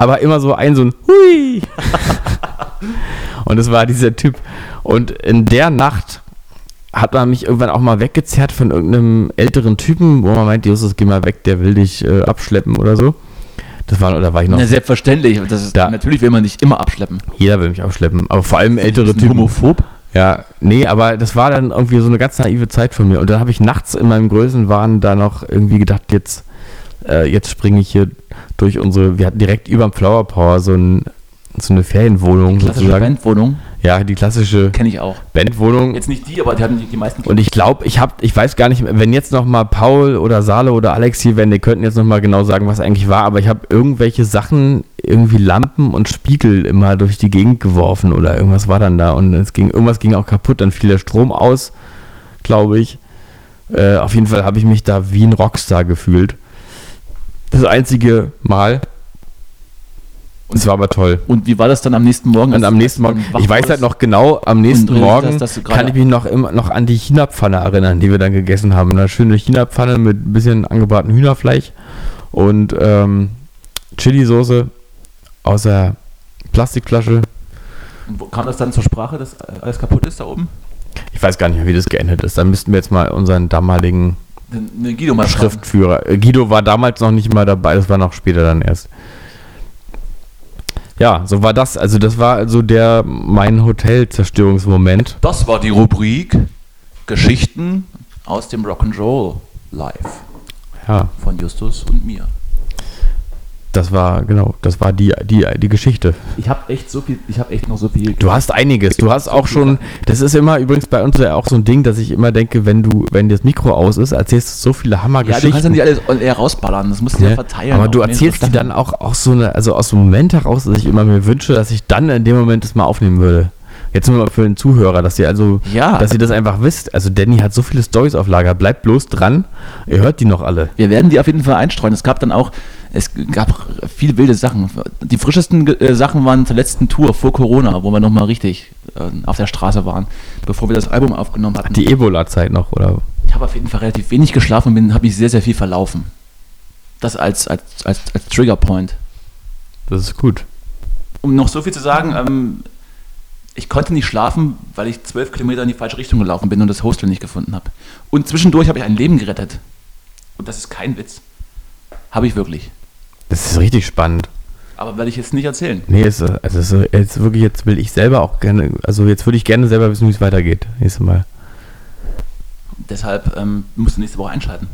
aber immer so ein so ein Hui. und es war dieser Typ. Und in der Nacht hat man mich irgendwann auch mal weggezerrt von irgendeinem älteren Typen, wo man meint, Justus, geh mal weg, der will dich äh, abschleppen oder so. Das war, da war ich noch. Na, selbstverständlich. Ist, Da- Natürlich will man nicht immer abschleppen. Jeder will mich abschleppen, aber vor allem ältere Typen. homophob? Ja, nee, aber das war dann irgendwie so eine ganz naive Zeit von mir. Und dann habe ich nachts in meinem Größenwahn da noch irgendwie gedacht, jetzt, äh, jetzt springe ich hier durch unsere, wir hatten direkt über dem Flower Power so, ein, so eine Ferienwohnung Klassische sozusagen. Bandwohnung. Ja, die klassische Kenne ich auch. Bandwohnung. Jetzt nicht die, aber die hatten die, die meisten. Und ich glaube, ich habe, ich weiß gar nicht, wenn jetzt noch mal Paul oder Sale oder Alex hier wären, die könnten jetzt noch mal genau sagen, was eigentlich war. Aber ich habe irgendwelche Sachen, irgendwie Lampen und Spiegel immer durch die Gegend geworfen oder irgendwas war dann da und es ging, irgendwas ging auch kaputt. Dann fiel der Strom aus, glaube ich. Äh, auf jeden Fall habe ich mich da wie ein Rockstar gefühlt. Das einzige Mal. Es war aber toll. Und wie war das dann am nächsten Morgen? Und am nächsten als du Morgen, ich weiß halt noch genau, am nächsten Und Morgen gerade- kann ich mich noch immer noch an die China-Pfanne erinnern, die wir dann gegessen haben. Eine schöne China-Pfanne mit ein bisschen angebratenem Hühnerfleisch und ähm, Chili-Soße aus der Plastikflasche. Und wo kam das dann zur Sprache, dass alles kaputt ist da oben? Ich weiß gar nicht mehr, wie das geendet ist. Da müssten wir jetzt mal unseren damaligen Den Guido mal. Schriftführer. äh, Guido war damals noch nicht mal dabei, das war noch später dann erst. Ja, so war das. Also das war also der mein Hotel-Zerstörungsmoment. Das war die Rubrik Geschichten aus dem Rock'n'Roll Live Ja. von Justus und mir. Das war, genau, das war die, die, die Geschichte. Ich habe echt so viel, ich habe echt noch so viel. Du hast einiges. Du hast auch schon, das ist immer übrigens bei uns ja auch so ein Ding, dass ich immer denke, wenn du, wenn das Mikro aus ist, erzählst du so viele ja, du Hammergeschichten. kannst ja nicht alles air rausballern, das musst du ja, Ne? verteilen. Aber du erzählst die dann auch, auch so eine, also aus dem Moment heraus, dass ich immer mir wünsche, dass ich dann in dem Moment das mal aufnehmen würde. Jetzt nur mal für den Zuhörer, dass ihr also, Ja. dass ihr das einfach wisst. Also Danny hat so viele Stories auf Lager, bleibt bloß dran. Ihr hört die noch alle. Wir werden die auf jeden Fall einstreuen. Es gab dann auch, es gab viele wilde Sachen. Die frischesten äh, Sachen waren zur letzten Tour vor Corona, wo wir nochmal richtig äh, auf der Straße waren, bevor wir das Album aufgenommen hatten. Die Ebola-Zeit noch, oder? Ich habe auf jeden Fall relativ wenig geschlafen und bin, habe mich sehr, sehr viel verlaufen. Das als, als, als, als Triggerpoint. Das ist gut. Um noch so viel zu sagen, ähm, ich konnte nicht schlafen, weil ich zwölf Kilometer in die falsche Richtung gelaufen bin und das Hostel nicht gefunden habe. Und zwischendurch habe ich ein Leben gerettet. Und das ist kein Witz. Habe ich wirklich. Das ist richtig spannend. Aber werde ich jetzt nicht erzählen. Nee, es, also es ist jetzt wirklich, jetzt will ich selber auch gerne, also jetzt würde ich gerne selber wissen, wie es weitergeht. Nächstes Mal. Deshalb ähm, musst du nächste Woche einschalten.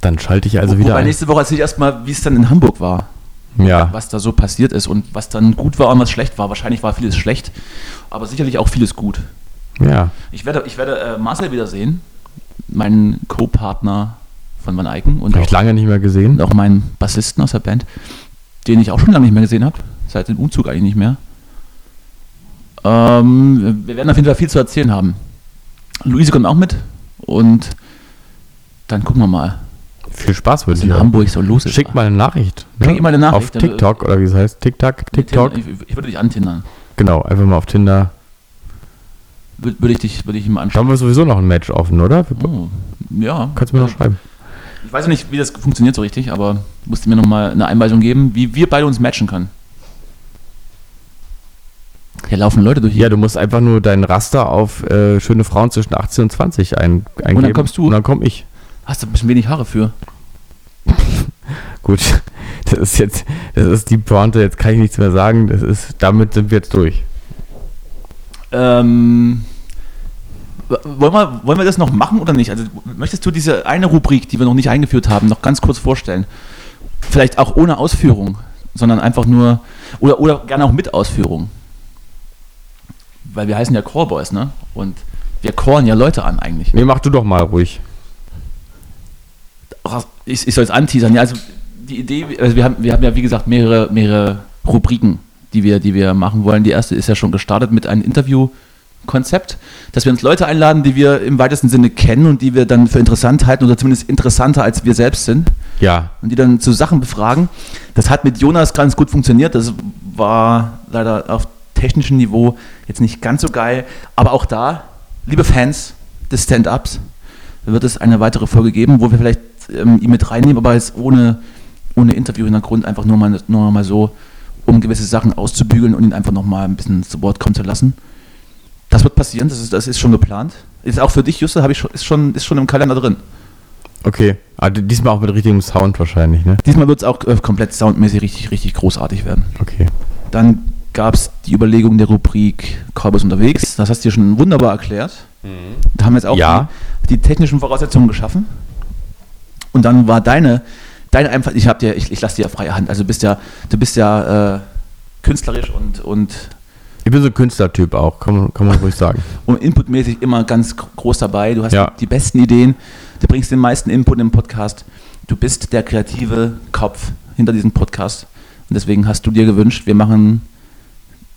Dann schalte ich also Wo- wieder Wobei ein. nächste Woche erzähle ich erstmal, wie es dann in Hamburg war. Ja. was da so passiert ist und was dann gut war und was schlecht war. Wahrscheinlich war vieles schlecht, aber sicherlich auch vieles gut. Ja. Ich werde, ich werde äh, Marcel wiedersehen, meinen Co-Partner von Van Eycken und Habe ich auch, lange nicht mehr gesehen. und auch meinen Bassisten aus der Band, den ich auch schon lange nicht mehr gesehen habe, seit dem Umzug eigentlich nicht mehr. Ähm, wir werden auf jeden Fall viel zu erzählen haben. Luise kommt auch mit und dann gucken wir mal, Viel Spaß wünsche in ich. Hamburg so los ist. Schickt mal eine Nachricht. ne? Schick ihm mal eine Nachricht, Auf TikTok oder wie es heißt. TikTok, TikTok. Ich, ich würde dich antindern. Genau, einfach mal auf Tinder. Würde ich dich, würde ich ihm Da anschauen. haben wir sowieso noch ein Match offen, oder? Oh, ja. Kannst du mir noch schreiben. Ich weiß noch nicht, wie das funktioniert so richtig, aber musst du mir nochmal eine Einweisung geben, wie wir beide uns matchen können. Hier laufen Leute durch. Ja, du musst einfach nur dein Raster auf äh, schöne Frauen zwischen 18 und 20 ein, eingeben. kommst du? Und dann komm ich. Hast du ein bisschen wenig Haare für? [laughs] Gut, das ist jetzt, das ist die Pointe, jetzt kann ich nichts mehr sagen. Das ist, damit sind wir jetzt durch. Ähm, wollen, wir, wollen wir das noch machen oder nicht? Also möchtest du diese eine Rubrik, die wir noch nicht eingeführt haben, noch ganz kurz vorstellen? Vielleicht auch ohne Ausführung, sondern einfach nur, oder, oder gerne auch mit Ausführung. Weil wir heißen ja Callboys, ne? Und wir callen ja Leute an eigentlich. Nee, mach du doch mal ruhig. Ich, ich soll es anteasern. Ja, also die Idee, also wir haben, wir haben ja wie gesagt mehrere, mehrere Rubriken, die wir, die wir machen wollen. Die erste ist ja schon gestartet mit einem Interviewkonzept, dass wir uns Leute einladen, die wir im weitesten Sinne kennen und die wir dann für interessant halten oder zumindest interessanter als wir selbst sind Ja, und die dann zu Sachen befragen. Das hat mit Jonas ganz gut funktioniert. Das war leider auf technischem Niveau jetzt nicht ganz so geil. Aber auch da, liebe Fans des Stand-Ups, wird es eine weitere Folge geben, wo wir vielleicht ähm, ihn mit reinnehmen, aber jetzt ohne, ohne Interview-Hintergrund, einfach nur mal, nur mal so, um gewisse Sachen auszubügeln und ihn einfach noch mal ein bisschen zu Wort kommen zu lassen. Das wird passieren, das ist, das ist schon geplant. Ist auch für dich, Juste, habe ich schon, ist, schon, ist schon im Kalender drin. okay. Aber diesmal auch mit richtigem Sound wahrscheinlich, ne? Diesmal wird es auch äh, komplett soundmäßig richtig, richtig großartig werden. Okay. Dann gab es die Überlegung der Rubrik Cowboys unterwegs. Das hast du dir schon wunderbar erklärt. Da haben wir jetzt auch Ja. die, die technischen Voraussetzungen geschaffen. Und dann war deine, deine einfach, ich habe dir, ich, ich lasse dir ja freie Hand. Also du bist ja, du bist ja äh, künstlerisch und, und, Ich bin so ein Künstlertyp auch, kann man, kann man ruhig sagen. [laughs] und inputmäßig immer ganz gr- groß dabei. Du hast Ja. die besten Ideen, du bringst den meisten Input im Podcast. Du bist der kreative Kopf hinter diesem Podcast. Und deswegen hast du dir gewünscht, wir machen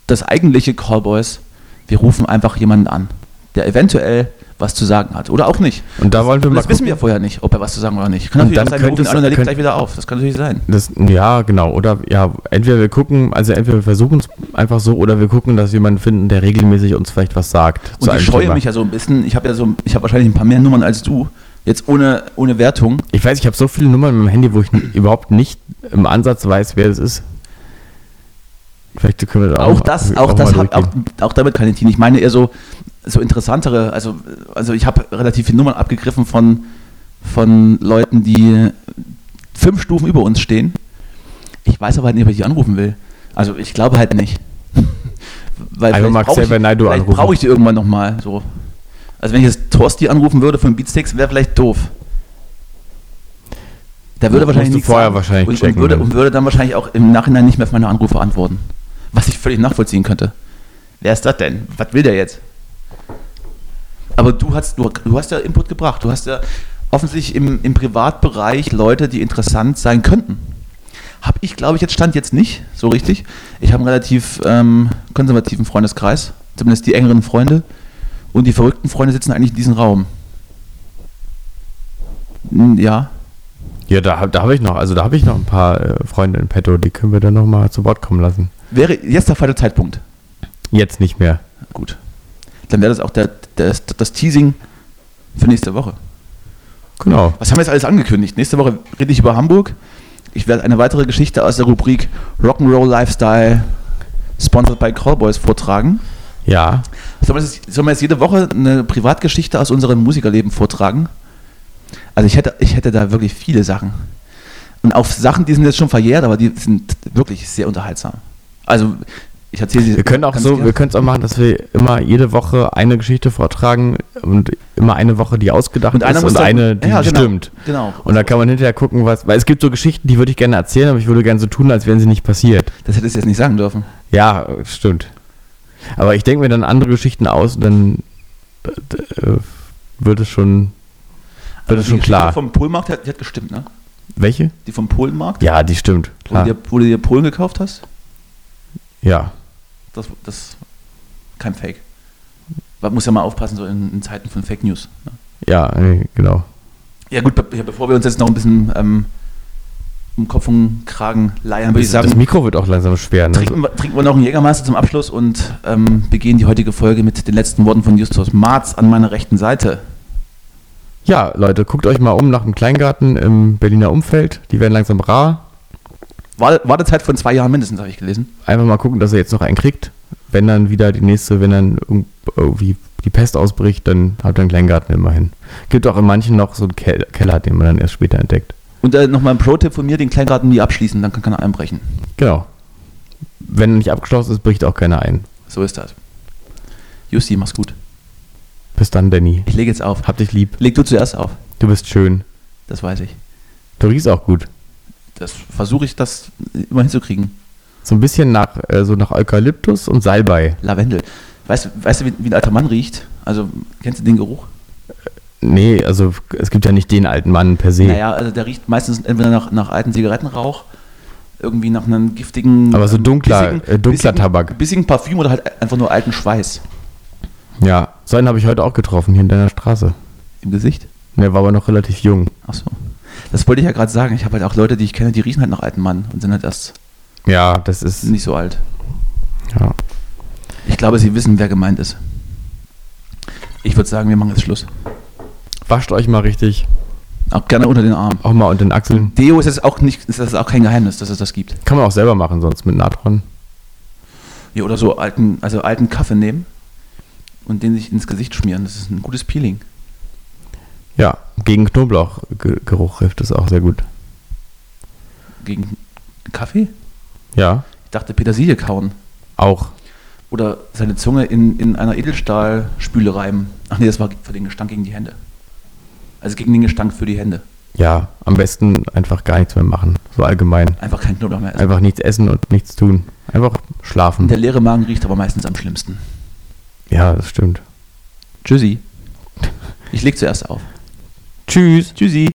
das eigentliche Callboys. Wir rufen einfach jemanden an, der eventuell was zu sagen hat. Oder auch nicht. Und da wollen wir Und mal das wissen wir vorher nicht, ob er was zu sagen oder nicht. Kann Und natürlich auch dann sein, es- an und er legt gleich wieder auf. Das kann natürlich sein. Das, ja, genau. Oder ja, entweder wir gucken, also entweder wir versuchen es einfach so, oder wir gucken, dass wir jemanden finden, der regelmäßig uns vielleicht was sagt. Und ich scheue Thema. mich ja so ein bisschen. Ich habe ja so, ich habe wahrscheinlich ein paar mehr Nummern als du. Jetzt ohne, ohne Wertung. Ich weiß, ich habe so viele Nummern mit meinem Handy, wo ich überhaupt nicht im Ansatz weiß, wer das ist. Vielleicht können wir da Auch das, auch, das, mal hab, auch, auch damit kann ich dienen. Ich meine eher so, so interessantere, also, also ich habe relativ viele Nummern abgegriffen von, von Leuten, die fünf Stufen über uns stehen. Ich weiß aber halt nicht, ob ich die anrufen will. Also ich glaube halt nicht. [laughs] Weil brauch Xavier ich, Naidoo vielleicht brauche ich die irgendwann nochmal. So. Also wenn ich jetzt Torsti anrufen würde von Beatsticks, wäre vielleicht doof. Der würde wahrscheinlich nichts vorher sagen wahrscheinlich und, checken, und, würde, und würde dann wahrscheinlich auch im Nachhinein nicht mehr auf meine Anrufe antworten. Was ich völlig nachvollziehen könnte. Wer ist das denn? Was will der jetzt? Aber du hast, du, du hast ja Input gebracht. Du hast ja offensichtlich im, im Privatbereich Leute, die interessant sein könnten. Habe ich, glaube ich, jetzt stand jetzt nicht so richtig. Ich habe einen relativ ähm, konservativen Freundeskreis, zumindest die engeren Freunde. Und die verrückten Freunde sitzen eigentlich in diesem Raum. Hm, Ja, Ja, da, da habe ich noch, also da habe ich noch ein paar äh, Freunde in petto, die können wir dann nochmal zu Wort kommen lassen. wäre jetzt der falsche Zeitpunkt. Jetzt nicht mehr. Gut. Dann wäre das auch der, der, das Teasing für nächste Woche. Genau. Was haben wir jetzt alles angekündigt? Nächste Woche rede ich über Hamburg. Ich werde eine weitere Geschichte aus der Rubrik Rock'n'Roll Lifestyle, sponsored by Callboys, vortragen. Ja. Sollen wir, jetzt, sollen wir jetzt jede Woche eine Privatgeschichte aus unserem Musikerleben vortragen? Also ich hätte, ich hätte da wirklich viele Sachen. Und auch Sachen, die sind jetzt schon verjährt, aber die sind wirklich sehr unterhaltsam. Also ich erzähle sie. Wir können auch so, gern. wir können es auch machen, dass wir immer jede Woche eine Geschichte vortragen und immer eine Woche, die ausgedacht Und ist und dann- eine, die Ja, genau, stimmt. genau. Und da kann man hinterher gucken, was, weil es gibt so Geschichten, die würde ich gerne erzählen, aber ich würde gerne so tun, als wären sie nicht passiert. Das hättest du jetzt nicht sagen dürfen. Ja, stimmt. Aber ich denke mir dann andere Geschichten aus und dann äh, wird es schon, wird es die schon klar. vom Polmarkt, die hat, die hat gestimmt, ne? Welche? Die vom Polenmarkt? Ja, die stimmt. Wo, Klar. du dir, wo du dir Polen gekauft hast? Ja. Das, das kein Fake. Man muss ja mal aufpassen, so in, in Zeiten von Fake News. Ne? Ja, genau. Ja gut, be bevor wir uns jetzt noch ein bisschen ähm, um Kopf und Kragen leiern, würde ich Das sagen, Mikro wird auch langsam schwer. Ne? trinken wir, trinken wir noch einen Jägermeister zum Abschluss und ähm, begehen die heutige Folge mit den letzten Worten von Justus Marz an meiner rechten Seite. Ja, Leute, guckt euch mal um nach dem Kleingarten im Berliner Umfeld. Die werden langsam rar. War- Wartezeit von zwei Jahren mindestens, habe ich gelesen. Einfach mal gucken, dass ihr jetzt noch einen kriegt. Wenn dann wieder die nächste, wenn dann irgend- irgendwie die Pest ausbricht, dann habt ihr einen Kleingarten immerhin. Gibt auch in manchen noch so einen Kel Keller, den man dann erst später entdeckt. Und äh, nochmal ein Pro-Tipp von mir, den Kleingarten nie abschließen, dann kann keiner einbrechen. Genau. Wenn er nicht abgeschlossen ist, bricht auch keiner ein. So ist das. Justi, mach's gut. Bis dann, Danny. Ich lege jetzt auf. Hab dich lieb. Leg du zuerst auf. Du bist schön. Das weiß ich. Du riechst auch gut. Das versuche ich, das immer hinzukriegen. So ein bisschen nach, äh, so nach Eukalyptus und Salbei. Lavendel. Weißt, du- weißt du, wie, wie ein alter Mann riecht? Also, kennst du den Geruch? Nee, also es gibt ja nicht den alten Mann per se. Naja, also der riecht meistens entweder nach, nach alten Zigarettenrauch, irgendwie nach einem giftigen. Aber so ähm, dunkler- bissigen- äh, dunkler bissigen- Tabak. Bissigen Parfüm oder halt einfach nur alten Schweiß Ja, so einen habe ich heute auch getroffen, hier in deiner Straße. im Gesicht. Der war aber noch relativ jung. Ach so. Das wollte ich ja gerade sagen. Ich habe halt auch Leute, die ich kenne, die riechen halt nach alten Mann und sind halt erst Ja, das ist. nicht so alt. Ja. Ich glaube, sie wissen, wer gemeint ist. Ich würde sagen, wir machen jetzt Schluss. Wascht euch mal richtig. Auch gerne unter den Arm. Auch mal unter den Achseln. Deo ist jetzt auch nicht, ist das auch kein Geheimnis, dass es das gibt. Kann man auch selber machen, sonst mit Natron. Ja, oder so alten, also alten Kaffee nehmen und den sich ins Gesicht schmieren. Das ist ein gutes Peeling. Ja, gegen Knoblauchgeruch hilft es auch sehr gut. Gegen Kaffee? Ja, Ich dachte Petersilie kauen. auch. Oder seine Zunge in, in einer Edelstahlspüle reiben. Ach nee, das war für den Gestank gegen die Hände. Also gegen den Gestank für die Hände. Ja, am besten einfach gar nichts mehr machen. So allgemein. Einfach kein Knoblauch mehr essen. Einfach nichts essen und nichts tun. Einfach schlafen. Der leere Magen riecht aber meistens am schlimmsten. Ja, das stimmt. Tschüssi. Ich leg zuerst auf. Tschüss. Tschüssi.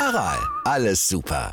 Aral, alles super.